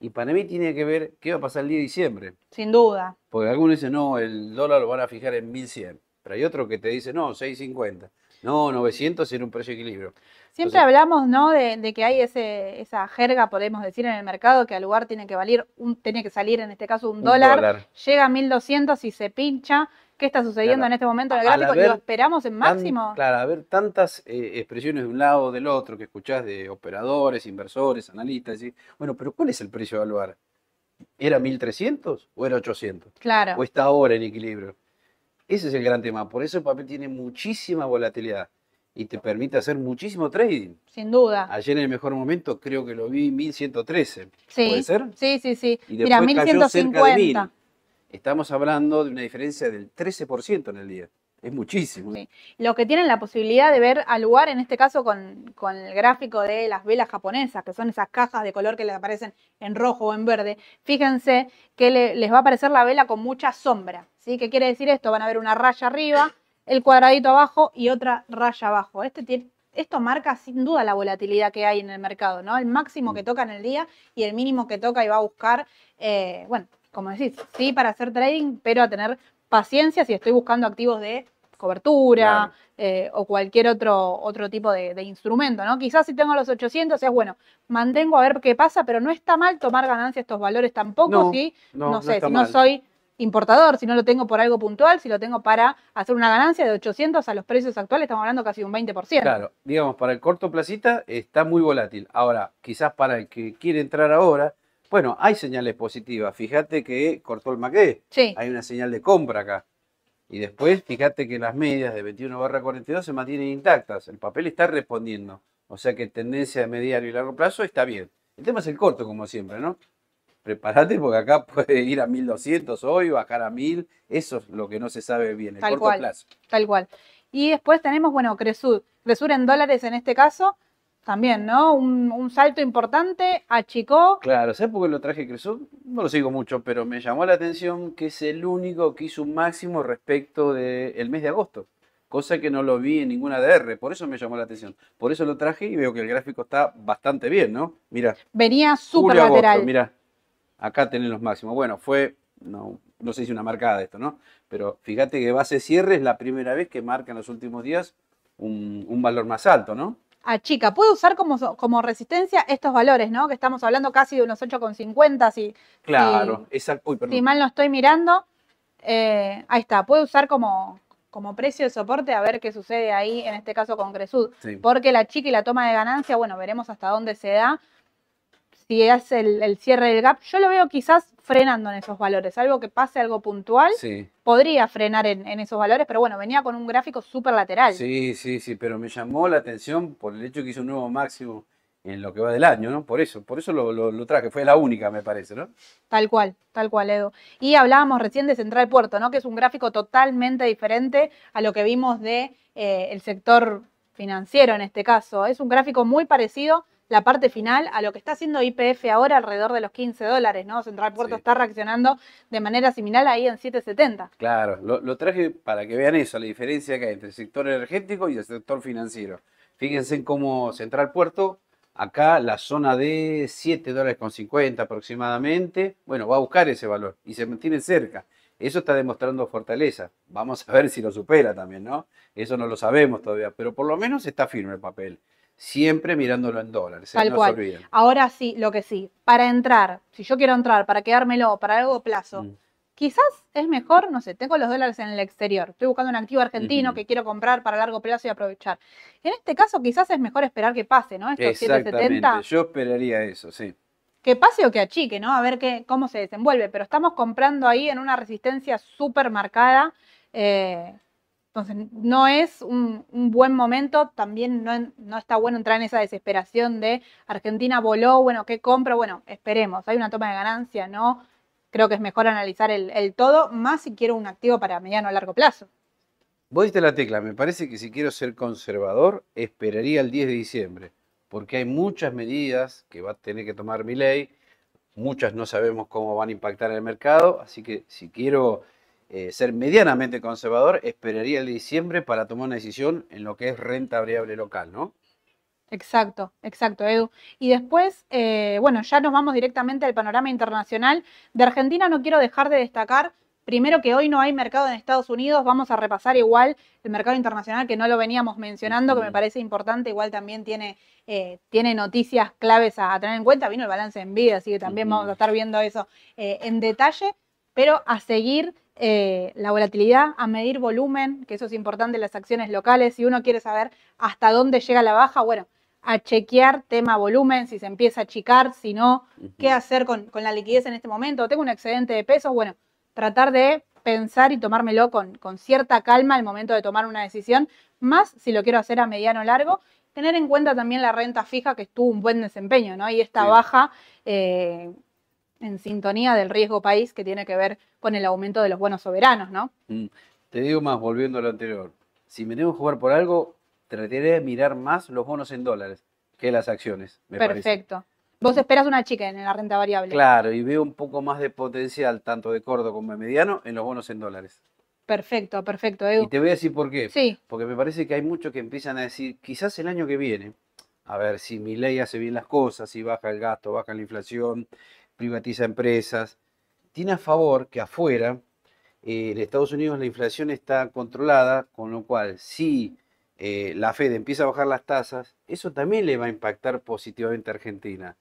[SPEAKER 2] Y para mí tiene que ver qué va a pasar el día de diciembre.
[SPEAKER 1] Sin duda.
[SPEAKER 2] Porque algunos dicen, no, el dólar lo van a fijar en 1100. Pero hay otro que te dice, no, 650. No, 900 en un precio de equilibrio.
[SPEAKER 1] Siempre
[SPEAKER 2] Entonces-
[SPEAKER 1] hablamos, ¿no? De, de que hay ese, esa jerga, podemos decir, en el mercado, que al lugar tiene que valer, un, tiene que salir, en este caso, un,
[SPEAKER 2] Un
[SPEAKER 1] dólar,
[SPEAKER 2] dólar.
[SPEAKER 1] llega a 1200 y se pincha. ¿Qué está sucediendo
[SPEAKER 2] Claro.
[SPEAKER 1] en este momento en el gráfico?
[SPEAKER 2] haber
[SPEAKER 1] ¿Lo esperamos en
[SPEAKER 2] Tan-
[SPEAKER 1] máximo?
[SPEAKER 2] claro, a ver tantas eh, expresiones de un lado o del otro que escuchás de operadores, inversores, analistas. y- bueno, pero ¿cuál es el precio de Alvar? ¿Era 1300 o era 800?
[SPEAKER 1] Claro.
[SPEAKER 2] ¿O está ahora en equilibrio? Ese es el gran tema. Por eso el papel tiene muchísima volatilidad y te permite hacer muchísimo trading.
[SPEAKER 1] Sin duda.
[SPEAKER 2] Ayer en el mejor momento creo que lo vi 1113.
[SPEAKER 1] Sí.
[SPEAKER 2] ¿Puede ser?
[SPEAKER 1] Sí, sí, sí.
[SPEAKER 2] Y
[SPEAKER 1] Mira,
[SPEAKER 2] después cayó cerca de 1000.
[SPEAKER 1] 1150.
[SPEAKER 2] Estamos hablando de una diferencia del 13% en el día. Es muchísimo.
[SPEAKER 1] Sí. Los que tienen la posibilidad de ver al lugar, en este caso con, con el gráfico de las velas japonesas, que son esas cajas de color que les aparecen en rojo o en verde, fíjense que le- les va a aparecer la vela con mucha sombra. ¿sí? ¿Qué quiere decir esto? Van a ver una raya arriba, el cuadradito abajo y otra raya abajo. Este tiene, esto marca sin duda la volatilidad que hay en el mercado, ¿no? El máximo que toca en el día y el mínimo que toca y va a buscar, eh, bueno, como decís, sí para hacer trading, pero a tener paciencia si estoy buscando activos de cobertura
[SPEAKER 2] Claro.
[SPEAKER 1] eh, o cualquier otro, otro tipo de, de instrumento, ¿no? Quizás si tengo los 800 es bueno, mantengo a ver qué pasa, pero no está mal tomar ganancia estos valores tampoco
[SPEAKER 2] No,
[SPEAKER 1] si, no, sé, si no soy importador, si no lo tengo por algo puntual, si lo tengo para hacer una ganancia de 800 a los precios actuales, estamos hablando casi de un 20%.
[SPEAKER 2] Claro, digamos, para el corto placita está muy volátil. Ahora, quizás para el que quiere entrar ahora, bueno, hay señales positivas. Fíjate que cortó el MACD.
[SPEAKER 1] Sí,
[SPEAKER 2] Hay una señal de compra acá. Y después, fíjate que las medias de 21 barra 42 se mantienen intactas. El papel está respondiendo. O sea que tendencia de mediano y largo plazo está bien. El tema es el corto, como siempre, ¿no? Prepárate porque acá puede ir a 1200 hoy, bajar a 1000. Eso es lo que no se sabe bien, el
[SPEAKER 1] Tal
[SPEAKER 2] corto
[SPEAKER 1] cual.
[SPEAKER 2] plazo.
[SPEAKER 1] tal cual. Y después tenemos, bueno, Cresud. Cresud en dólares en este caso, también, ¿no? Un, un salto importante, achicó.
[SPEAKER 2] Claro, ¿sabes por qué lo traje Cresud? No lo sigo mucho, pero me llamó la atención que es el único que hizo un máximo respecto del mes de agosto. Cosa que no lo vi en ninguna DR, por eso me llamó la atención. Por eso lo traje y veo que el gráfico está bastante bien, ¿no? Mira,
[SPEAKER 1] Venía súper lateral.
[SPEAKER 2] mira, acá tenés los máximos. Bueno, fue, no, no sé si una marcada esto, ¿no? Pero fíjate que base cierre es la primera vez que marca en los últimos días un, un valor más alto, ¿no?
[SPEAKER 1] achica. Puede usar como, como resistencia estos valores, ¿no? Que estamos hablando casi de unos 8,50, si,
[SPEAKER 2] Claro, esa, uy, perdón.
[SPEAKER 1] si mal no estoy mirando. Eh, ahí está, puede usar como, como precio de soporte a ver qué sucede ahí, en este caso con Cresud.
[SPEAKER 2] Sí.
[SPEAKER 1] Porque la chica y la toma de ganancia, bueno, veremos hasta dónde se da. Si es el, el cierre del gap, yo lo veo quizás frenando en esos valores. Algo que pase, algo puntual,
[SPEAKER 2] Sí.
[SPEAKER 1] podría frenar en, en esos valores, pero bueno, venía con un gráfico súper lateral.
[SPEAKER 2] Sí, sí, sí, pero me llamó la atención por el hecho que hizo un nuevo máximo en lo que va del año, ¿no? Por eso, por eso lo, lo- lo traje, fue la única, me parece, ¿no?
[SPEAKER 1] Tal cual, tal cual, Edu. Y hablábamos recién de Central Puerto, ¿no? Que es un gráfico totalmente diferente a lo que vimos de eh, el sector financiero en este caso. Es un gráfico muy parecido, la parte final, a lo que está haciendo IPF ahora alrededor de los 15 dólares, ¿no? Central Puerto
[SPEAKER 2] Sí.
[SPEAKER 1] está reaccionando de manera similar ahí en 770.
[SPEAKER 2] Claro, lo, lo traje para que vean eso, la diferencia que hay entre el sector energético y el sector financiero. Fíjense en cómo Central Puerto, acá la zona de 7 dólares con 50 aproximadamente, bueno, va a buscar ese valor y se mantiene cerca. Eso está demostrando fortaleza. Vamos a ver si lo supera también, ¿no? Eso no lo sabemos todavía, pero por lo menos está firme el papel. Siempre mirándolo en dólares, ¿eh?
[SPEAKER 1] Tal
[SPEAKER 2] no
[SPEAKER 1] cual.
[SPEAKER 2] se olviden.
[SPEAKER 1] Ahora sí, lo que sí, para entrar, si yo quiero entrar, para quedármelo, para largo plazo,
[SPEAKER 2] Mm.
[SPEAKER 1] quizás es mejor, no sé, tengo los dólares en el exterior, estoy buscando un activo argentino que quiero comprar para largo plazo y aprovechar. En este caso quizás es mejor esperar que pase, ¿no? Estos
[SPEAKER 2] Exactamente,
[SPEAKER 1] 770,
[SPEAKER 2] yo esperaría eso, sí.
[SPEAKER 1] que pase o que achique, ¿no? A ver qué, cómo se desenvuelve, pero estamos comprando ahí en una resistencia súper marcada. eh, Entonces, no es un, buen momento, también no, no, está bueno entrar en esa desesperación de Argentina voló, bueno, ¿qué compro? Bueno, esperemos, hay una toma de ganancia, ¿no? Creo que es mejor analizar el, todo, más si quiero un activo para mediano o largo plazo.
[SPEAKER 2] Vos diste la tecla, me parece que si quiero ser conservador, esperaría el 10 de diciembre, porque hay muchas medidas que va a tener que tomar mi ley, muchas no sabemos cómo van a impactar en el mercado, así que si quiero eh, ser medianamente conservador, esperaría el de diciembre para tomar una decisión en lo que es renta variable local, ¿no?
[SPEAKER 1] Exacto, exacto, Edu. Y después, eh, bueno, ya nos vamos directamente al panorama internacional. De Argentina no quiero dejar de destacar Primero que hoy no hay mercado en Estados Unidos, vamos a repasar igual el mercado internacional que no lo veníamos mencionando, que me parece importante, igual también tiene, eh, tiene noticias claves a, tener en cuenta, vino el balance en vida, así que también vamos a estar viendo eso eh, en detalle, pero a seguir eh, la volatilidad, a medir volumen, que eso es importante en las acciones locales, si uno quiere saber hasta dónde llega la baja, bueno, a chequear tema volumen, si se empieza a achicar, si no, qué hacer con, con la liquidez en este momento, tengo un excedente de pesos, bueno, tratar de pensar y tomármelo con, con cierta calma al momento de tomar una decisión, más si lo quiero hacer a mediano o largo, tener en cuenta también la renta fija que estuvo un buen desempeño, ¿no? Y esta baja eh, en sintonía del riesgo país que tiene que ver con el aumento de los bonos soberanos, ¿no?
[SPEAKER 2] Mm. Te digo más, volviendo a lo anterior, si me tengo que jugar por algo, trataré de mirar más los bonos en dólares que las acciones.
[SPEAKER 1] Me Perfecto. Vos esperas una chica en la renta variable.
[SPEAKER 2] Claro, y veo un poco más de potencial, tanto de corto como de mediano, en los bonos en dólares.
[SPEAKER 1] Perfecto, perfecto, Edu.
[SPEAKER 2] Y te voy a decir por qué.
[SPEAKER 1] Sí.
[SPEAKER 2] Porque me parece que hay muchos que empiezan a decir, quizás el año que viene, a ver si mi ley hace bien las cosas, si baja el gasto, baja la inflación, privatiza empresas, tiene a favor que afuera, eh, en Estados Unidos la inflación está controlada, con lo cual si eh, la Fed empieza a bajar las tasas, eso también le va a impactar positivamente a Argentina.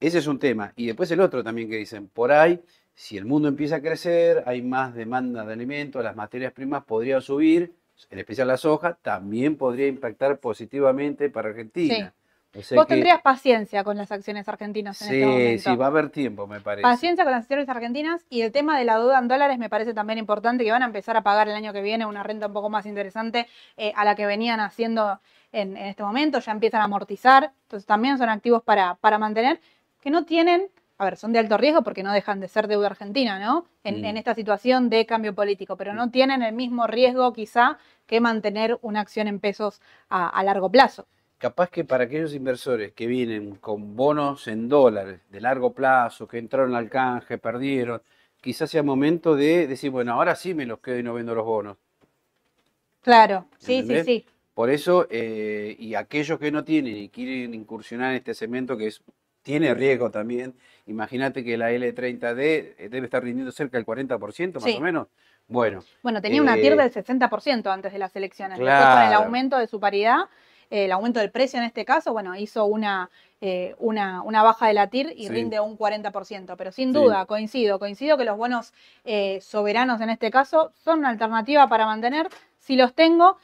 [SPEAKER 2] Ese es un tema. Y después el otro también que dicen, por ahí, si el mundo empieza a crecer, hay más demanda de alimentos, las materias primas podrían subir, en especial la soja, también podría impactar positivamente para Argentina.
[SPEAKER 1] Vos tendrías paciencia con las acciones argentinas en este momento.
[SPEAKER 2] Sí, sí, va a haber tiempo, me parece.
[SPEAKER 1] Paciencia con las acciones argentinas y el tema de la deuda en dólares me parece también importante, que van a empezar a pagar el año que viene una renta un poco más interesante eh, a la que venían haciendo en, este momento, ya empiezan a amortizar, entonces también son activos para, para mantener que no tienen, a ver, son de alto riesgo porque no dejan de ser deuda argentina, ¿no? En, mm. esta situación de cambio político, pero no tienen el mismo riesgo quizá que mantener una acción en pesos a, largo plazo.
[SPEAKER 2] Capaz que para aquellos inversores que vienen con bonos en dólares de largo plazo, que entraron al canje, perdieron, quizás sea momento de decir, bueno, ahora sí me los quedo y no vendo los bonos.
[SPEAKER 1] Claro, sí, sí, sí.
[SPEAKER 2] Por eso, eh, y aquellos que no tienen y quieren incursionar en este segmento, que es tiene riesgo también. Imagínate que la L30D eh, debe estar rindiendo cerca del 40% más o menos. Bueno.
[SPEAKER 1] Bueno, tenía una TIR eh, del 60% antes de las elecciones. Después con el aumento de su paridad, el aumento del precio en este caso, bueno, hizo una, eh, una, baja de la TIR y rinde un 40%. Pero sin duda, coincido, coincido que los buenos soberanos en este caso son una alternativa para mantener. Si los tengo,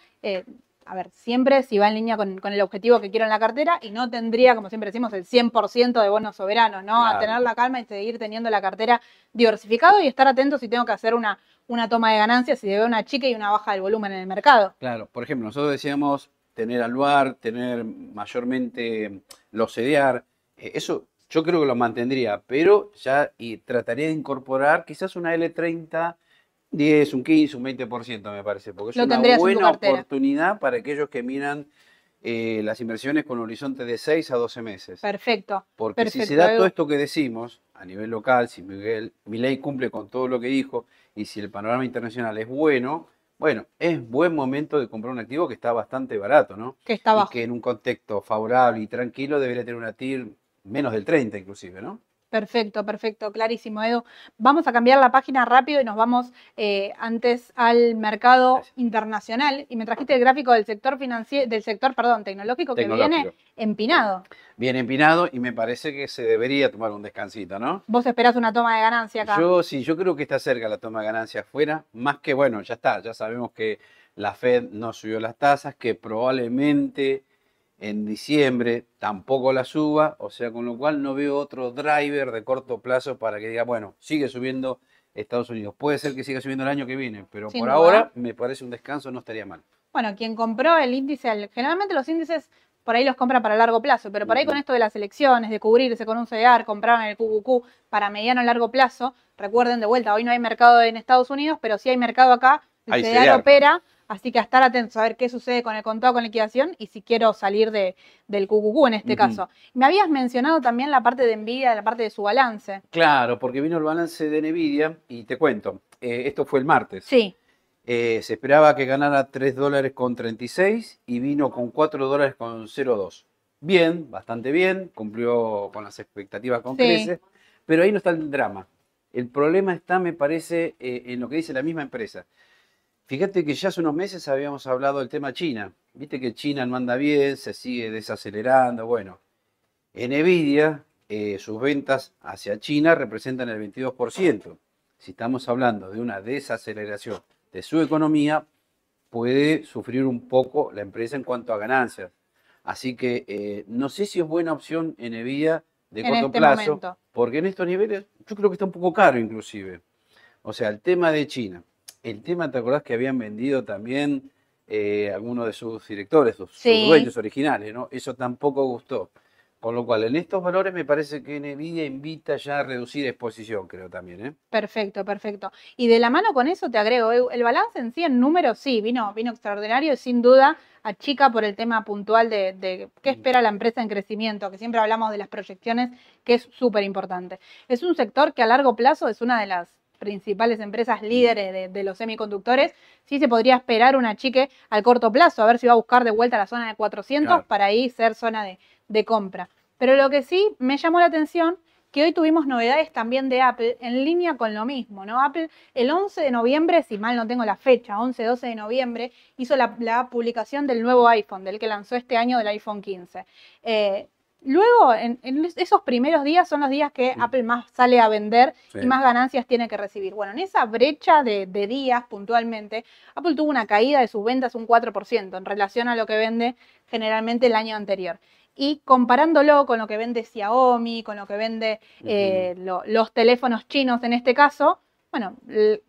[SPEAKER 1] a ver, siempre si va en línea con, el objetivo que quiero en la cartera y no tendría, como siempre decimos, el 100% de bonos soberanos, ¿no? A tener la calma y seguir teniendo la cartera diversificado y estar atento si tengo que hacer una, una toma de ganancias, si veo una chica y una baja del volumen en el mercado.
[SPEAKER 2] Claro, por ejemplo, nosotros decíamos tener aluar, tener mayormente los CDR, eh, eso yo creo que lo mantendría, pero ya y trataría de incorporar quizás una L30 10, un 15, un 20% me parece, porque es una buena oportunidad para aquellos que miran eh, las inversiones con horizonte de 6 a 12 meses.
[SPEAKER 1] Perfecto.
[SPEAKER 2] Porque
[SPEAKER 1] si
[SPEAKER 2] se da todo esto que decimos a nivel local, si Miguel, mi ley cumple con todo lo que dijo y si el panorama internacional es bueno, bueno, es buen momento de comprar un activo que está bastante barato, ¿no?
[SPEAKER 1] Que está bajo.
[SPEAKER 2] Y que en un contexto favorable y tranquilo debería tener una TIR menos del 30 inclusive, ¿no?
[SPEAKER 1] Perfecto, perfecto, clarísimo, Edu. Vamos a cambiar la página rápido y nos vamos eh, antes al mercado internacional. Y me trajiste el gráfico del sector financiero, del sector, perdón, tecnológico, que viene empinado.
[SPEAKER 2] Viene empinado y me parece que se debería tomar un descansito, ¿no?
[SPEAKER 1] ¿Vos esperás una toma de ganancia acá?
[SPEAKER 2] Yo sí, yo creo que está cerca la toma de ganancia afuera, más que bueno, ya está, ya sabemos que la Fed no subió las tasas, que probablemente en diciembre tampoco la suba, o sea, con lo cual no veo otro driver de corto plazo para que diga, bueno, sigue subiendo Estados Unidos. Puede ser que siga subiendo el año que viene, pero
[SPEAKER 1] Sin
[SPEAKER 2] por
[SPEAKER 1] duda.
[SPEAKER 2] ahora me parece un descanso, no estaría mal.
[SPEAKER 1] Bueno, quien compró el índice, al- generalmente los índices por ahí los compra para largo plazo, pero por ahí con esto de las elecciones, de cubrirse con un CDR, compraron el QQQ para mediano largo plazo, recuerden de vuelta, hoy no hay mercado en Estados Unidos, pero sí hay mercado acá, el CDR. opera, así que a estar atentos a ver qué sucede con el contado con liquidación y si quiero salir de, del QQQ en este caso. Me habías mencionado también la parte de Nvidia, la parte de su balance.
[SPEAKER 2] Claro, porque vino el balance de Nvidia y te cuento, eh, esto fue el martes.
[SPEAKER 1] Sí,
[SPEAKER 2] Eh, se esperaba que ganara 3 dólares con 36 y vino con 4 dólares con 02. Bien, bastante bien, cumplió con las expectativas con
[SPEAKER 1] Sí.
[SPEAKER 2] creces, pero ahí no está el drama. El problema está, me parece, eh, en lo que dice la misma empresa. Fíjate que ya hace unos meses habíamos hablado del tema China. Viste que China no anda bien, se sigue desacelerando. Bueno, en Nvidia, eh, sus ventas hacia China representan el 22%. Si estamos hablando de una desaceleración de su economía, puede sufrir un poco la empresa en cuanto a ganancias. Así que eh, no sé si es buena opción en Nvidia de
[SPEAKER 1] en
[SPEAKER 2] corto
[SPEAKER 1] este
[SPEAKER 2] plazo,
[SPEAKER 1] momento.
[SPEAKER 2] porque en estos niveles yo creo que está un poco caro inclusive. O sea, el tema de China. El tema, ¿te acordás que habían vendido también eh, algunos de sus directores, sus, dueños originales, ¿no? Eso tampoco gustó. Con lo cual, en estos valores me parece que Nvidia invita ya a reducir exposición, creo también, ¿eh?
[SPEAKER 1] Perfecto, perfecto. Y de la mano con eso te agrego, el balance en sí en números sí, vino, vino extraordinario y sin duda achica por el tema puntual de, de qué espera la empresa en crecimiento, que siempre hablamos de las proyecciones, que es súper importante. Es un sector que a largo plazo es una de las principales empresas líderes de, de los semiconductores, sí se podría esperar un achique al corto plazo, a ver si va a buscar de vuelta la zona de 400
[SPEAKER 2] Claro.
[SPEAKER 1] para ahí ser zona de, de compra. Pero lo que sí me llamó la atención, que hoy tuvimos novedades también de Apple en línea con lo mismo, ¿no? Apple el 11 de noviembre, si mal no tengo la fecha, 11-12 de noviembre, hizo la, la publicación del nuevo iPhone, del que lanzó este año del iPhone 15. Eh, luego, en, en esos primeros días son los días que
[SPEAKER 2] Sí.
[SPEAKER 1] Apple más sale a vender
[SPEAKER 2] Sí.
[SPEAKER 1] y más ganancias tiene que recibir. Bueno, en esa brecha de, de días puntualmente, Apple tuvo una caída de sus ventas un 4% en relación a lo que vende generalmente el año anterior. Y comparándolo con lo que vende Xiaomi, con lo que vende eh, lo- los teléfonos chinos en este caso, bueno,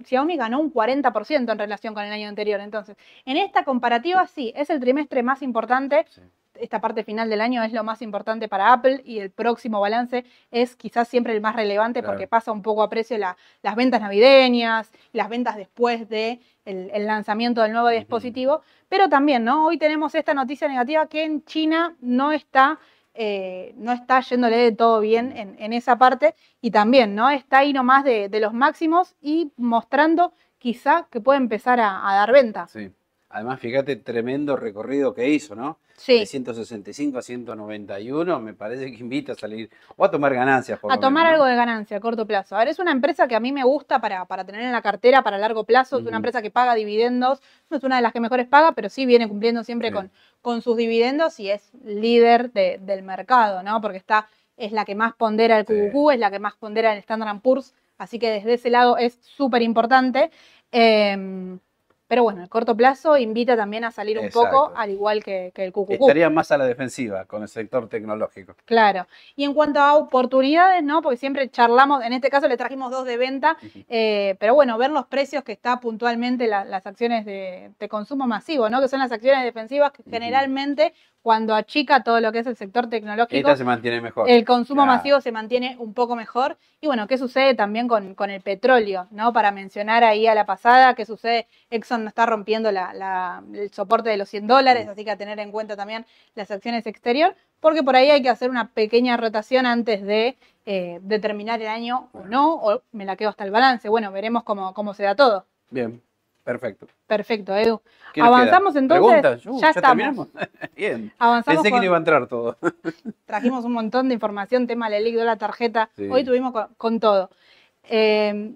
[SPEAKER 1] Xiaomi ganó un 40% en relación con el año anterior. Entonces, en esta comparativa sí, es el trimestre más importante
[SPEAKER 2] Sí.
[SPEAKER 1] Esta parte final del año es lo más importante para Apple y el próximo balance es quizás siempre el más relevante
[SPEAKER 2] Claro.
[SPEAKER 1] porque pasa un poco a precio la- las ventas navideñas, las ventas después de el, el lanzamiento del nuevo dispositivo, pero también, ¿no? Hoy tenemos esta noticia negativa que en China no está, eh, no está yéndole de todo bien en, en esa parte y también, ¿no? Está ahí nomás de, de los máximos y mostrando quizá que puede empezar a, a dar venta.
[SPEAKER 2] Sí. Además, fíjate, tremendo recorrido que hizo, ¿no?
[SPEAKER 1] Sí.
[SPEAKER 2] De 165 a 191, me parece que invita a salir o a tomar ganancias. Por
[SPEAKER 1] a tomar
[SPEAKER 2] menos,
[SPEAKER 1] algo
[SPEAKER 2] ¿no?
[SPEAKER 1] de ganancia a corto plazo. A ver, es una empresa que a mí me gusta para, para tener en la cartera para largo plazo. Es una empresa que paga dividendos. No es una de las que mejores paga, pero sí viene cumpliendo siempre con, con sus dividendos y es líder de- del mercado, ¿no? Porque está, es la que más pondera el
[SPEAKER 2] Sí.
[SPEAKER 1] QQQ, es la que más pondera el Standard Poor's. Así que desde ese lado es súper importante. Em, pero bueno, el corto plazo invita también a salir un poco, al igual que, que el QQQ.
[SPEAKER 2] Estaría más a la defensiva con el sector tecnológico.
[SPEAKER 1] Claro. Y en cuanto a oportunidades, ¿no? Porque siempre charlamos, en este caso le trajimos dos de venta, eh, pero bueno, ver los precios que está puntualmente la- las acciones de, de consumo masivo, ¿no? Que son las acciones defensivas que generalmente cuando achica todo lo que es el sector tecnológico,
[SPEAKER 2] Esta se mantiene mejor.
[SPEAKER 1] el consumo
[SPEAKER 2] Claro.
[SPEAKER 1] masivo se mantiene un poco mejor. Y bueno, ¿qué sucede también con, con el petróleo? ¿no? Para mencionar ahí a la pasada, ¿qué sucede? Exxon no está rompiendo la- la- el soporte de los 100 dólares, así que a tener en cuenta también las acciones exterior, porque por ahí hay que hacer una pequeña rotación antes de eh, determinar el año o no, o me la quedo hasta el balance. Bueno, veremos cómo, cómo se da todo.
[SPEAKER 2] Bien, perfecto.
[SPEAKER 1] Perfecto, Edu.
[SPEAKER 2] ¿Qué nos
[SPEAKER 1] Avanzamos
[SPEAKER 2] queda?
[SPEAKER 1] entonces.
[SPEAKER 2] Uh,
[SPEAKER 1] ya estamos.
[SPEAKER 2] terminamos? Bien.
[SPEAKER 1] Avanzamos
[SPEAKER 2] Pensé que no iba a entrar todo.
[SPEAKER 1] trajimos un montón de información, tema Lelic, la tarjeta.
[SPEAKER 2] Sí.
[SPEAKER 1] Hoy tuvimos con, con todo. Eh,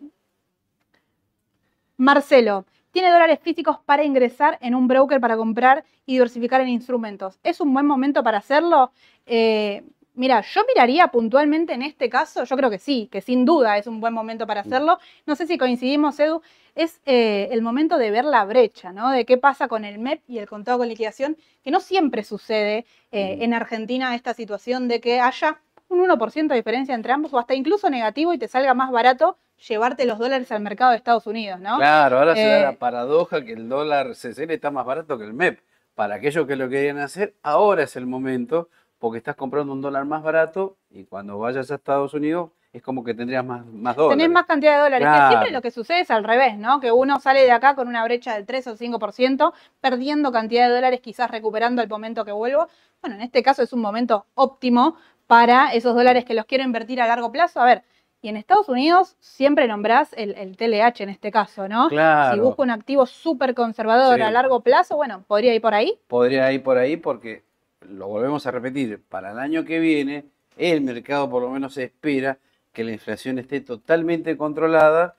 [SPEAKER 1] Marcelo, tiene dólares físicos para ingresar en un broker para comprar y diversificar en instrumentos. ¿Es un buen momento para hacerlo? Eh, mira, yo miraría puntualmente en este caso, yo creo que sí, que sin duda es un buen momento para hacerlo. No sé si coincidimos, Edu, es eh, el momento de ver la brecha, ¿no? De qué pasa con el MEP y el contado con liquidación, que no siempre sucede eh,
[SPEAKER 2] Mm.
[SPEAKER 1] en Argentina esta situación de que haya un 1% de diferencia entre ambos o hasta incluso negativo y te salga más barato llevarte los dólares al mercado de Estados Unidos, ¿no?
[SPEAKER 2] Claro, ahora se da
[SPEAKER 1] Eh,
[SPEAKER 2] la paradoja que el dólar CCL está más barato que el MEP. Para aquellos que lo querían hacer, ahora es el momento porque estás comprando un dólar más barato y cuando vayas a Estados Unidos es como que tendrías más, más dólares.
[SPEAKER 1] Tenés más cantidad de dólares. Que
[SPEAKER 2] Claro.
[SPEAKER 1] siempre lo que sucede es al revés, ¿no? Que uno sale de acá con una brecha del 3 o 5%, perdiendo cantidad de dólares, quizás recuperando el momento que vuelvo. Bueno, en este caso es un momento óptimo para esos dólares que los quiero invertir a largo plazo. A ver, y en Estados Unidos siempre nombrás el, el TLH en este caso, ¿no?
[SPEAKER 2] Claro.
[SPEAKER 1] Si busco un activo súper conservador
[SPEAKER 2] Sí.
[SPEAKER 1] a largo plazo, bueno, podría ir por ahí.
[SPEAKER 2] podría ir por ahí porque, lo volvemos a repetir, para el año que viene el mercado por lo menos espera que la inflación esté totalmente controlada.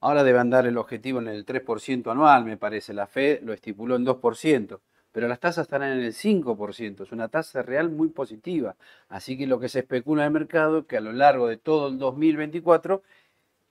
[SPEAKER 2] Ahora debe andar el objetivo en el 3% anual, me parece. La Fed lo estipuló en 2%, pero las tasas estarán en el 5%. Es una tasa real muy positiva. Así que lo que se especula en el mercado es que a lo largo de todo el 2024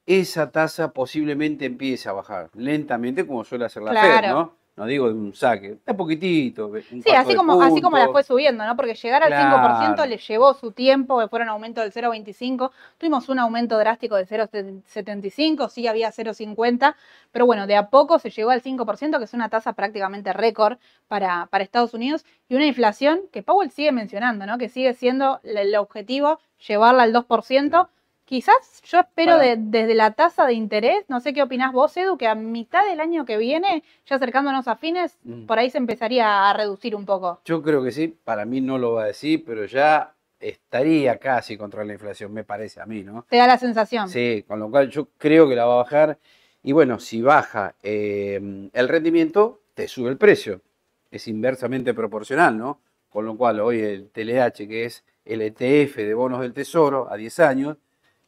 [SPEAKER 2] esa tasa posiblemente empiece a bajar lentamente como suele hacer la Fed. ¿no? No digo de un saque, de poquitito. un
[SPEAKER 1] Sí, así como, así como la fue subiendo, ¿no? Porque llegar al
[SPEAKER 2] Claro.
[SPEAKER 1] 5% le llevó su tiempo, que fueron aumento del 0,25. Tuvimos un aumento drástico de 0,75, sí había 0,50, pero bueno, de a poco se llegó al 5%, que es una tasa prácticamente récord para, para Estados Unidos, y una inflación que Powell sigue mencionando, ¿no? Que sigue siendo el el objetivo llevarla al 2%. Quizás yo espero de- desde la tasa de interés, no sé qué opinás vos, Edu, que a mitad del año que viene, ya acercándonos a fines,
[SPEAKER 2] Mm.
[SPEAKER 1] por ahí se empezaría a reducir un poco.
[SPEAKER 2] Yo creo que sí, para mí no lo va a decir, pero ya estaría casi contra la inflación, me parece a mí, ¿no?
[SPEAKER 1] Te da la sensación.
[SPEAKER 2] Sí, con lo cual yo creo que la va a bajar. Y bueno, si baja eh, el rendimiento, te sube el precio. Es inversamente proporcional, ¿no? Con lo cual hoy el TLH, que es el ETF de bonos del Tesoro a 10 años,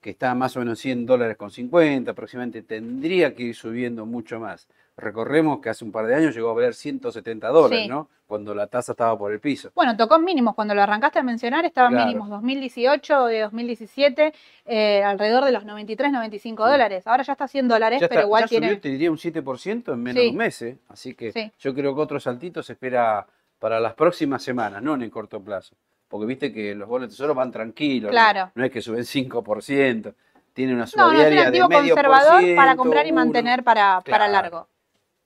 [SPEAKER 2] que está más o menos 100 dólares con 50 aproximadamente, tendría que ir subiendo mucho más. Recordemos que hace un par de años llegó a valer 170 dólares,
[SPEAKER 1] Sí.
[SPEAKER 2] ¿no? Cuando la tasa estaba por el piso.
[SPEAKER 1] Bueno, tocó mínimos. Cuando lo arrancaste a mencionar, estaban
[SPEAKER 2] Claro.
[SPEAKER 1] mínimos 2018, de 2017, eh, alrededor de los 93, 95
[SPEAKER 2] Sí.
[SPEAKER 1] dólares. Ahora ya está 100 dólares,
[SPEAKER 2] Ya,
[SPEAKER 1] pero
[SPEAKER 2] está-
[SPEAKER 1] igual
[SPEAKER 2] ya
[SPEAKER 1] tiene.
[SPEAKER 2] subió, te diría, un 7% en menos
[SPEAKER 1] Sí.
[SPEAKER 2] de un mes. ¿eh? Así que yo creo que otro saltito se espera para las próximas semanas, no en el corto plazo. Porque viste que los bonos de tesoro van tranquilos.
[SPEAKER 1] Claro.
[SPEAKER 2] No, es que suben 5%, tiene una suba
[SPEAKER 1] No, no es un
[SPEAKER 2] diaria de
[SPEAKER 1] activo
[SPEAKER 2] medio por
[SPEAKER 1] conservador para
[SPEAKER 2] ciento,
[SPEAKER 1] comprar y
[SPEAKER 2] uno.
[SPEAKER 1] mantener para, para largo.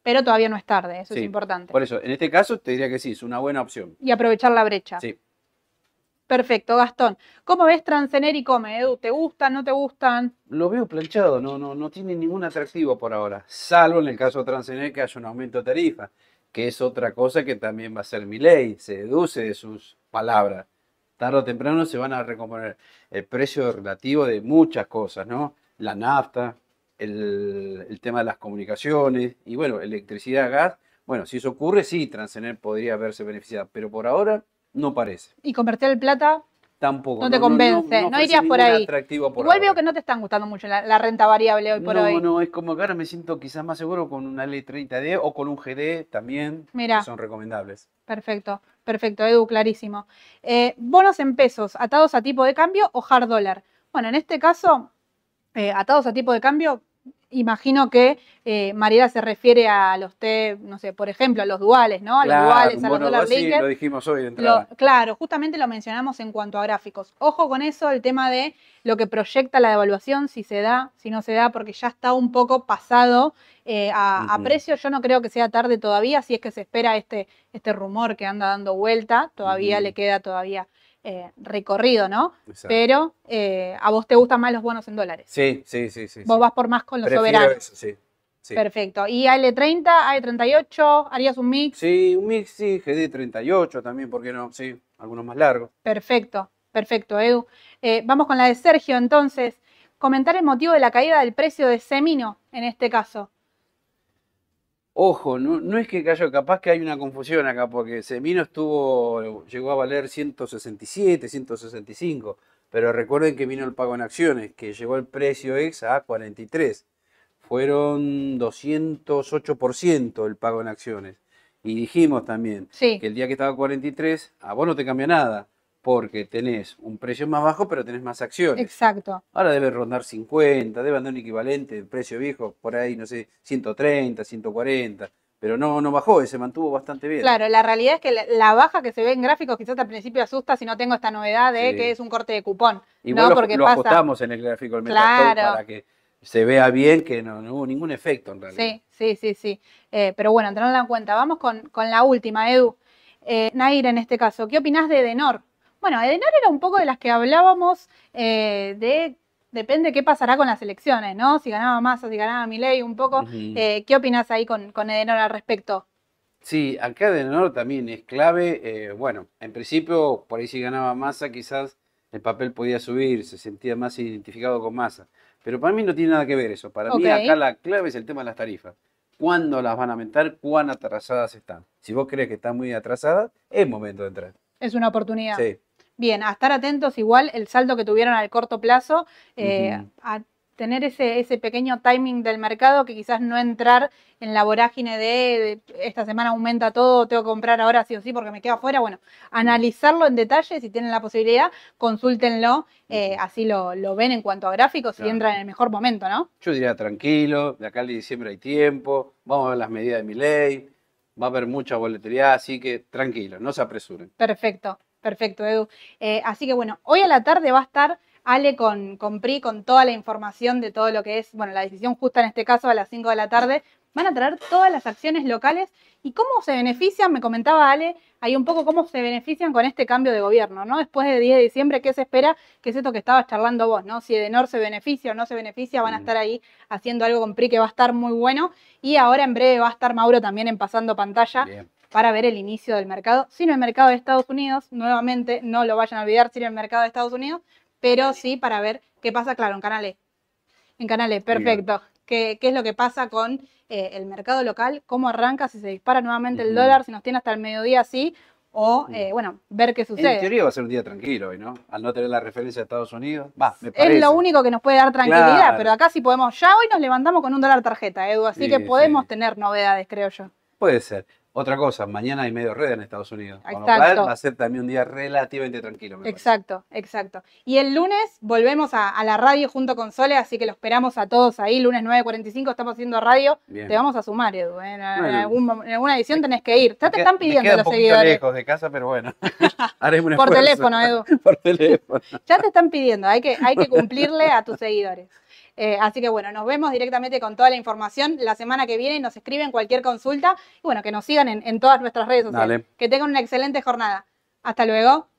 [SPEAKER 1] Pero todavía no es tarde, eso es importante.
[SPEAKER 2] Por eso, en este caso te diría que sí, es una buena opción.
[SPEAKER 1] Y aprovechar la brecha.
[SPEAKER 2] Sí.
[SPEAKER 1] Perfecto, Gastón. ¿Cómo ves Transener y Come, Edu? ¿Te gustan, no te gustan?
[SPEAKER 2] Lo veo planchado, no, no, no tiene ningún atractivo por ahora, salvo en el caso de Transener que haya un aumento de tarifa, que es otra cosa que también va a ser mi ley, se deduce de sus palabras. Tarde o temprano se van a recomponer el precio relativo de muchas cosas, ¿no? La nafta, el, el tema de las comunicaciones y bueno, electricidad, gas. Bueno, si eso ocurre, sí, Transener podría verse beneficiada, pero por ahora no parece.
[SPEAKER 1] Y Comercial Plata,
[SPEAKER 2] Tampoco.
[SPEAKER 1] No te convence, no irías por ahí.
[SPEAKER 2] atractivo por
[SPEAKER 1] igual
[SPEAKER 2] ahora.
[SPEAKER 1] veo que no te están gustando mucho la, la renta variable hoy por
[SPEAKER 2] no,
[SPEAKER 1] hoy.
[SPEAKER 2] no, es como que ahora me siento quizás más seguro con una ley 30D o con un GD también, que son recomendables.
[SPEAKER 1] Perfecto, perfecto, Edu, clarísimo. Eh, bonos en pesos, atados a tipo de cambio o hard dólar. Bueno, en este caso, eh, atados a tipo de cambio, imagino que eh, Mariela se refiere a los T, no sé, por ejemplo, a los duales, ¿no? A los duales, a los dólar linked.
[SPEAKER 2] lo dijimos hoy de
[SPEAKER 1] Lo- claro, justamente lo mencionamos en cuanto a gráficos. Ojo con eso, el tema de lo que proyecta la devaluación, si se da, si no se da, porque ya está un poco pasado eh, a, a
[SPEAKER 2] Ujú.
[SPEAKER 1] precio. Yo no creo que sea tarde todavía, si es que se espera este, este rumor que anda dando vuelta, todavía le queda todavía eh, recorrido, ¿no?
[SPEAKER 2] Exacto.
[SPEAKER 1] Pero eh, a vos te gustan más los bonos en dólares.
[SPEAKER 2] Sí, sí, sí, sí.
[SPEAKER 1] Vos
[SPEAKER 2] sí.
[SPEAKER 1] vas por más con los
[SPEAKER 2] Prefiero
[SPEAKER 1] soberanos.
[SPEAKER 2] eso, sí. Sí.
[SPEAKER 1] Perfecto. ¿Y AL30, AL38? ¿Harías un mix?
[SPEAKER 2] Sí, un mix, sí, GD 38 también, ¿por qué no? Sí, algunos más largos.
[SPEAKER 1] Perfecto, perfecto, Edu. Eh, vamos con la de Sergio, entonces. Comentar el motivo de la caída del precio de Semino en este caso.
[SPEAKER 2] Ojo, no, no es que haya, capaz que hay una confusión acá, porque Semino estuvo, llegó a valer 167, 165, pero recuerden que vino el pago en acciones, que llegó el precio ex a 43. Fueron 208% el pago en acciones. Y dijimos también
[SPEAKER 1] Sí,
[SPEAKER 2] que el día que estaba a 43, a vos no te cambia nada, porque tenés un precio más bajo, pero tenés más acciones.
[SPEAKER 1] exacto.
[SPEAKER 2] Ahora debe rondar 50, debe andar un equivalente de precio viejo, por ahí, no sé, 130, 140, pero no, no bajó, se mantuvo bastante bien.
[SPEAKER 1] Claro, la realidad es que la, baja que se ve en gráficos quizás al principio asusta si no tengo esta novedad de
[SPEAKER 2] Sí.
[SPEAKER 1] que es un corte de cupón.
[SPEAKER 2] Igual
[SPEAKER 1] no,
[SPEAKER 2] lo,
[SPEAKER 1] porque
[SPEAKER 2] lo
[SPEAKER 1] pasa-
[SPEAKER 2] ajustamos en el gráfico del
[SPEAKER 1] Claro.
[SPEAKER 2] para que se vea bien que no, no hubo ningún efecto en realidad.
[SPEAKER 1] Sí, sí, sí, sí. Eh, pero bueno, tenerla en cuenta. Vamos con, con la última, Edu. Eh, Nair, en este caso, ¿qué opinás de Edenor? Bueno, Edenor era un poco de las que hablábamos eh, de depende qué pasará con las elecciones, ¿no? Si ganaba Massa, si ganaba Milei, un poco. Eh, ¿Qué opinás ahí con, con Edenor al respecto?
[SPEAKER 2] Sí, acá de honor también es clave. eh, bueno, en principio, por ahí si ganaba Massa, quizás el papel podía subir, se sentía más identificado con Massa. Pero para mí no tiene nada que ver eso. Para mí acá la clave es el tema de las tarifas. ¿Cuándo las van a aumentar? ¿Cuán atrasadas están? Si vos crees que están muy atrasadas, es momento de entrar.
[SPEAKER 1] Es una oportunidad.
[SPEAKER 2] Sí.
[SPEAKER 1] Bien, a estar atentos igual el saldo que tuvieron al corto plazo, eh, a tener ese, ese pequeño timing del mercado que quizás no entrar en la vorágine de, de esta semana aumenta todo, tengo que comprar ahora sí o sí porque me queda afuera. Bueno, analizarlo en detalle, si tienen la posibilidad, consúltenlo, eh, así lo, lo ven en cuanto a gráficos y entran en el mejor momento, ¿no?
[SPEAKER 2] Yo diría tranquilo, de acá al diciembre hay tiempo, vamos a ver las medidas de mi ley, va a haber mucha boletería, así que tranquilo, no se apresuren.
[SPEAKER 1] Perfecto, perfecto, Edu. Eh, así que bueno, hoy a la tarde va a estar Ale con, con PRI, con toda la información de todo lo que es, bueno, la decisión justa en este caso a las 5 de la tarde. Van a traer todas las acciones locales y cómo se benefician, me comentaba Ale, ahí un poco cómo se benefician con este cambio de gobierno, ¿no? Después del 10 de diciembre, ¿qué se espera? Que es esto que estabas charlando vos, ¿no? Si Edenor se beneficia o no se beneficia, van a
[SPEAKER 2] Mm.
[SPEAKER 1] estar ahí haciendo algo con PRI que va a estar muy bueno. Y ahora en breve va a estar Mauro también en pasando pantalla
[SPEAKER 2] Bien.
[SPEAKER 1] Para ver el inicio del mercado, sin el mercado de Estados Unidos, nuevamente, no lo vayan a olvidar, sin el mercado de Estados Unidos, pero sí para ver qué pasa, claro, en Canal E. En Canal E, perfecto. ¿Qué, qué es lo que pasa con eh, el mercado local? ¿Cómo arranca? Si se dispara nuevamente el dólar, si nos tiene hasta el mediodía así, o, eh, bueno, ver qué
[SPEAKER 2] En
[SPEAKER 1] sucede.
[SPEAKER 2] teoría va a ser un día tranquilo hoy, ¿no? Al no tener la referencia de Estados Unidos, va, me
[SPEAKER 1] Es
[SPEAKER 2] parece.
[SPEAKER 1] lo único que nos puede dar tranquilidad,
[SPEAKER 2] Claro.
[SPEAKER 1] pero acá sí podemos, ya hoy nos levantamos con un dólar tarjeta, Edu, así
[SPEAKER 2] Sí,
[SPEAKER 1] que podemos
[SPEAKER 2] sí.
[SPEAKER 1] tener novedades, creo yo.
[SPEAKER 2] Puede ser. Otra cosa, mañana hay medio red en Estados Unidos. Con lo
[SPEAKER 1] Exacto.
[SPEAKER 2] cual va a ser también un día relativamente tranquilo, me parece.
[SPEAKER 1] Exacto, exacto. Y el lunes volvemos a, a la radio junto con Sole, así que lo esperamos a todos ahí. Lunes 9.45 estamos haciendo radio.
[SPEAKER 2] Bien.
[SPEAKER 1] Te vamos a sumar, Edu. ¿eh? En, en algún en alguna edición tenés que ir. Ya
[SPEAKER 2] Me
[SPEAKER 1] te están
[SPEAKER 2] me
[SPEAKER 1] pidiendo
[SPEAKER 2] un
[SPEAKER 1] los
[SPEAKER 2] poquito
[SPEAKER 1] seguidores.
[SPEAKER 2] lejos de casa, pero bueno. Haremos un
[SPEAKER 1] Por teléfono, Edu.
[SPEAKER 2] Por teléfono.
[SPEAKER 1] Ya te están pidiendo, hay que, hay que cumplirle a tus seguidores. Eh, así que bueno, nos vemos directamente con toda la información la semana que viene. Nos escriben cualquier consulta y bueno, que nos sigan en, en todas nuestras redes sociales.
[SPEAKER 2] Dale.
[SPEAKER 1] Que tengan una excelente jornada. Hasta luego.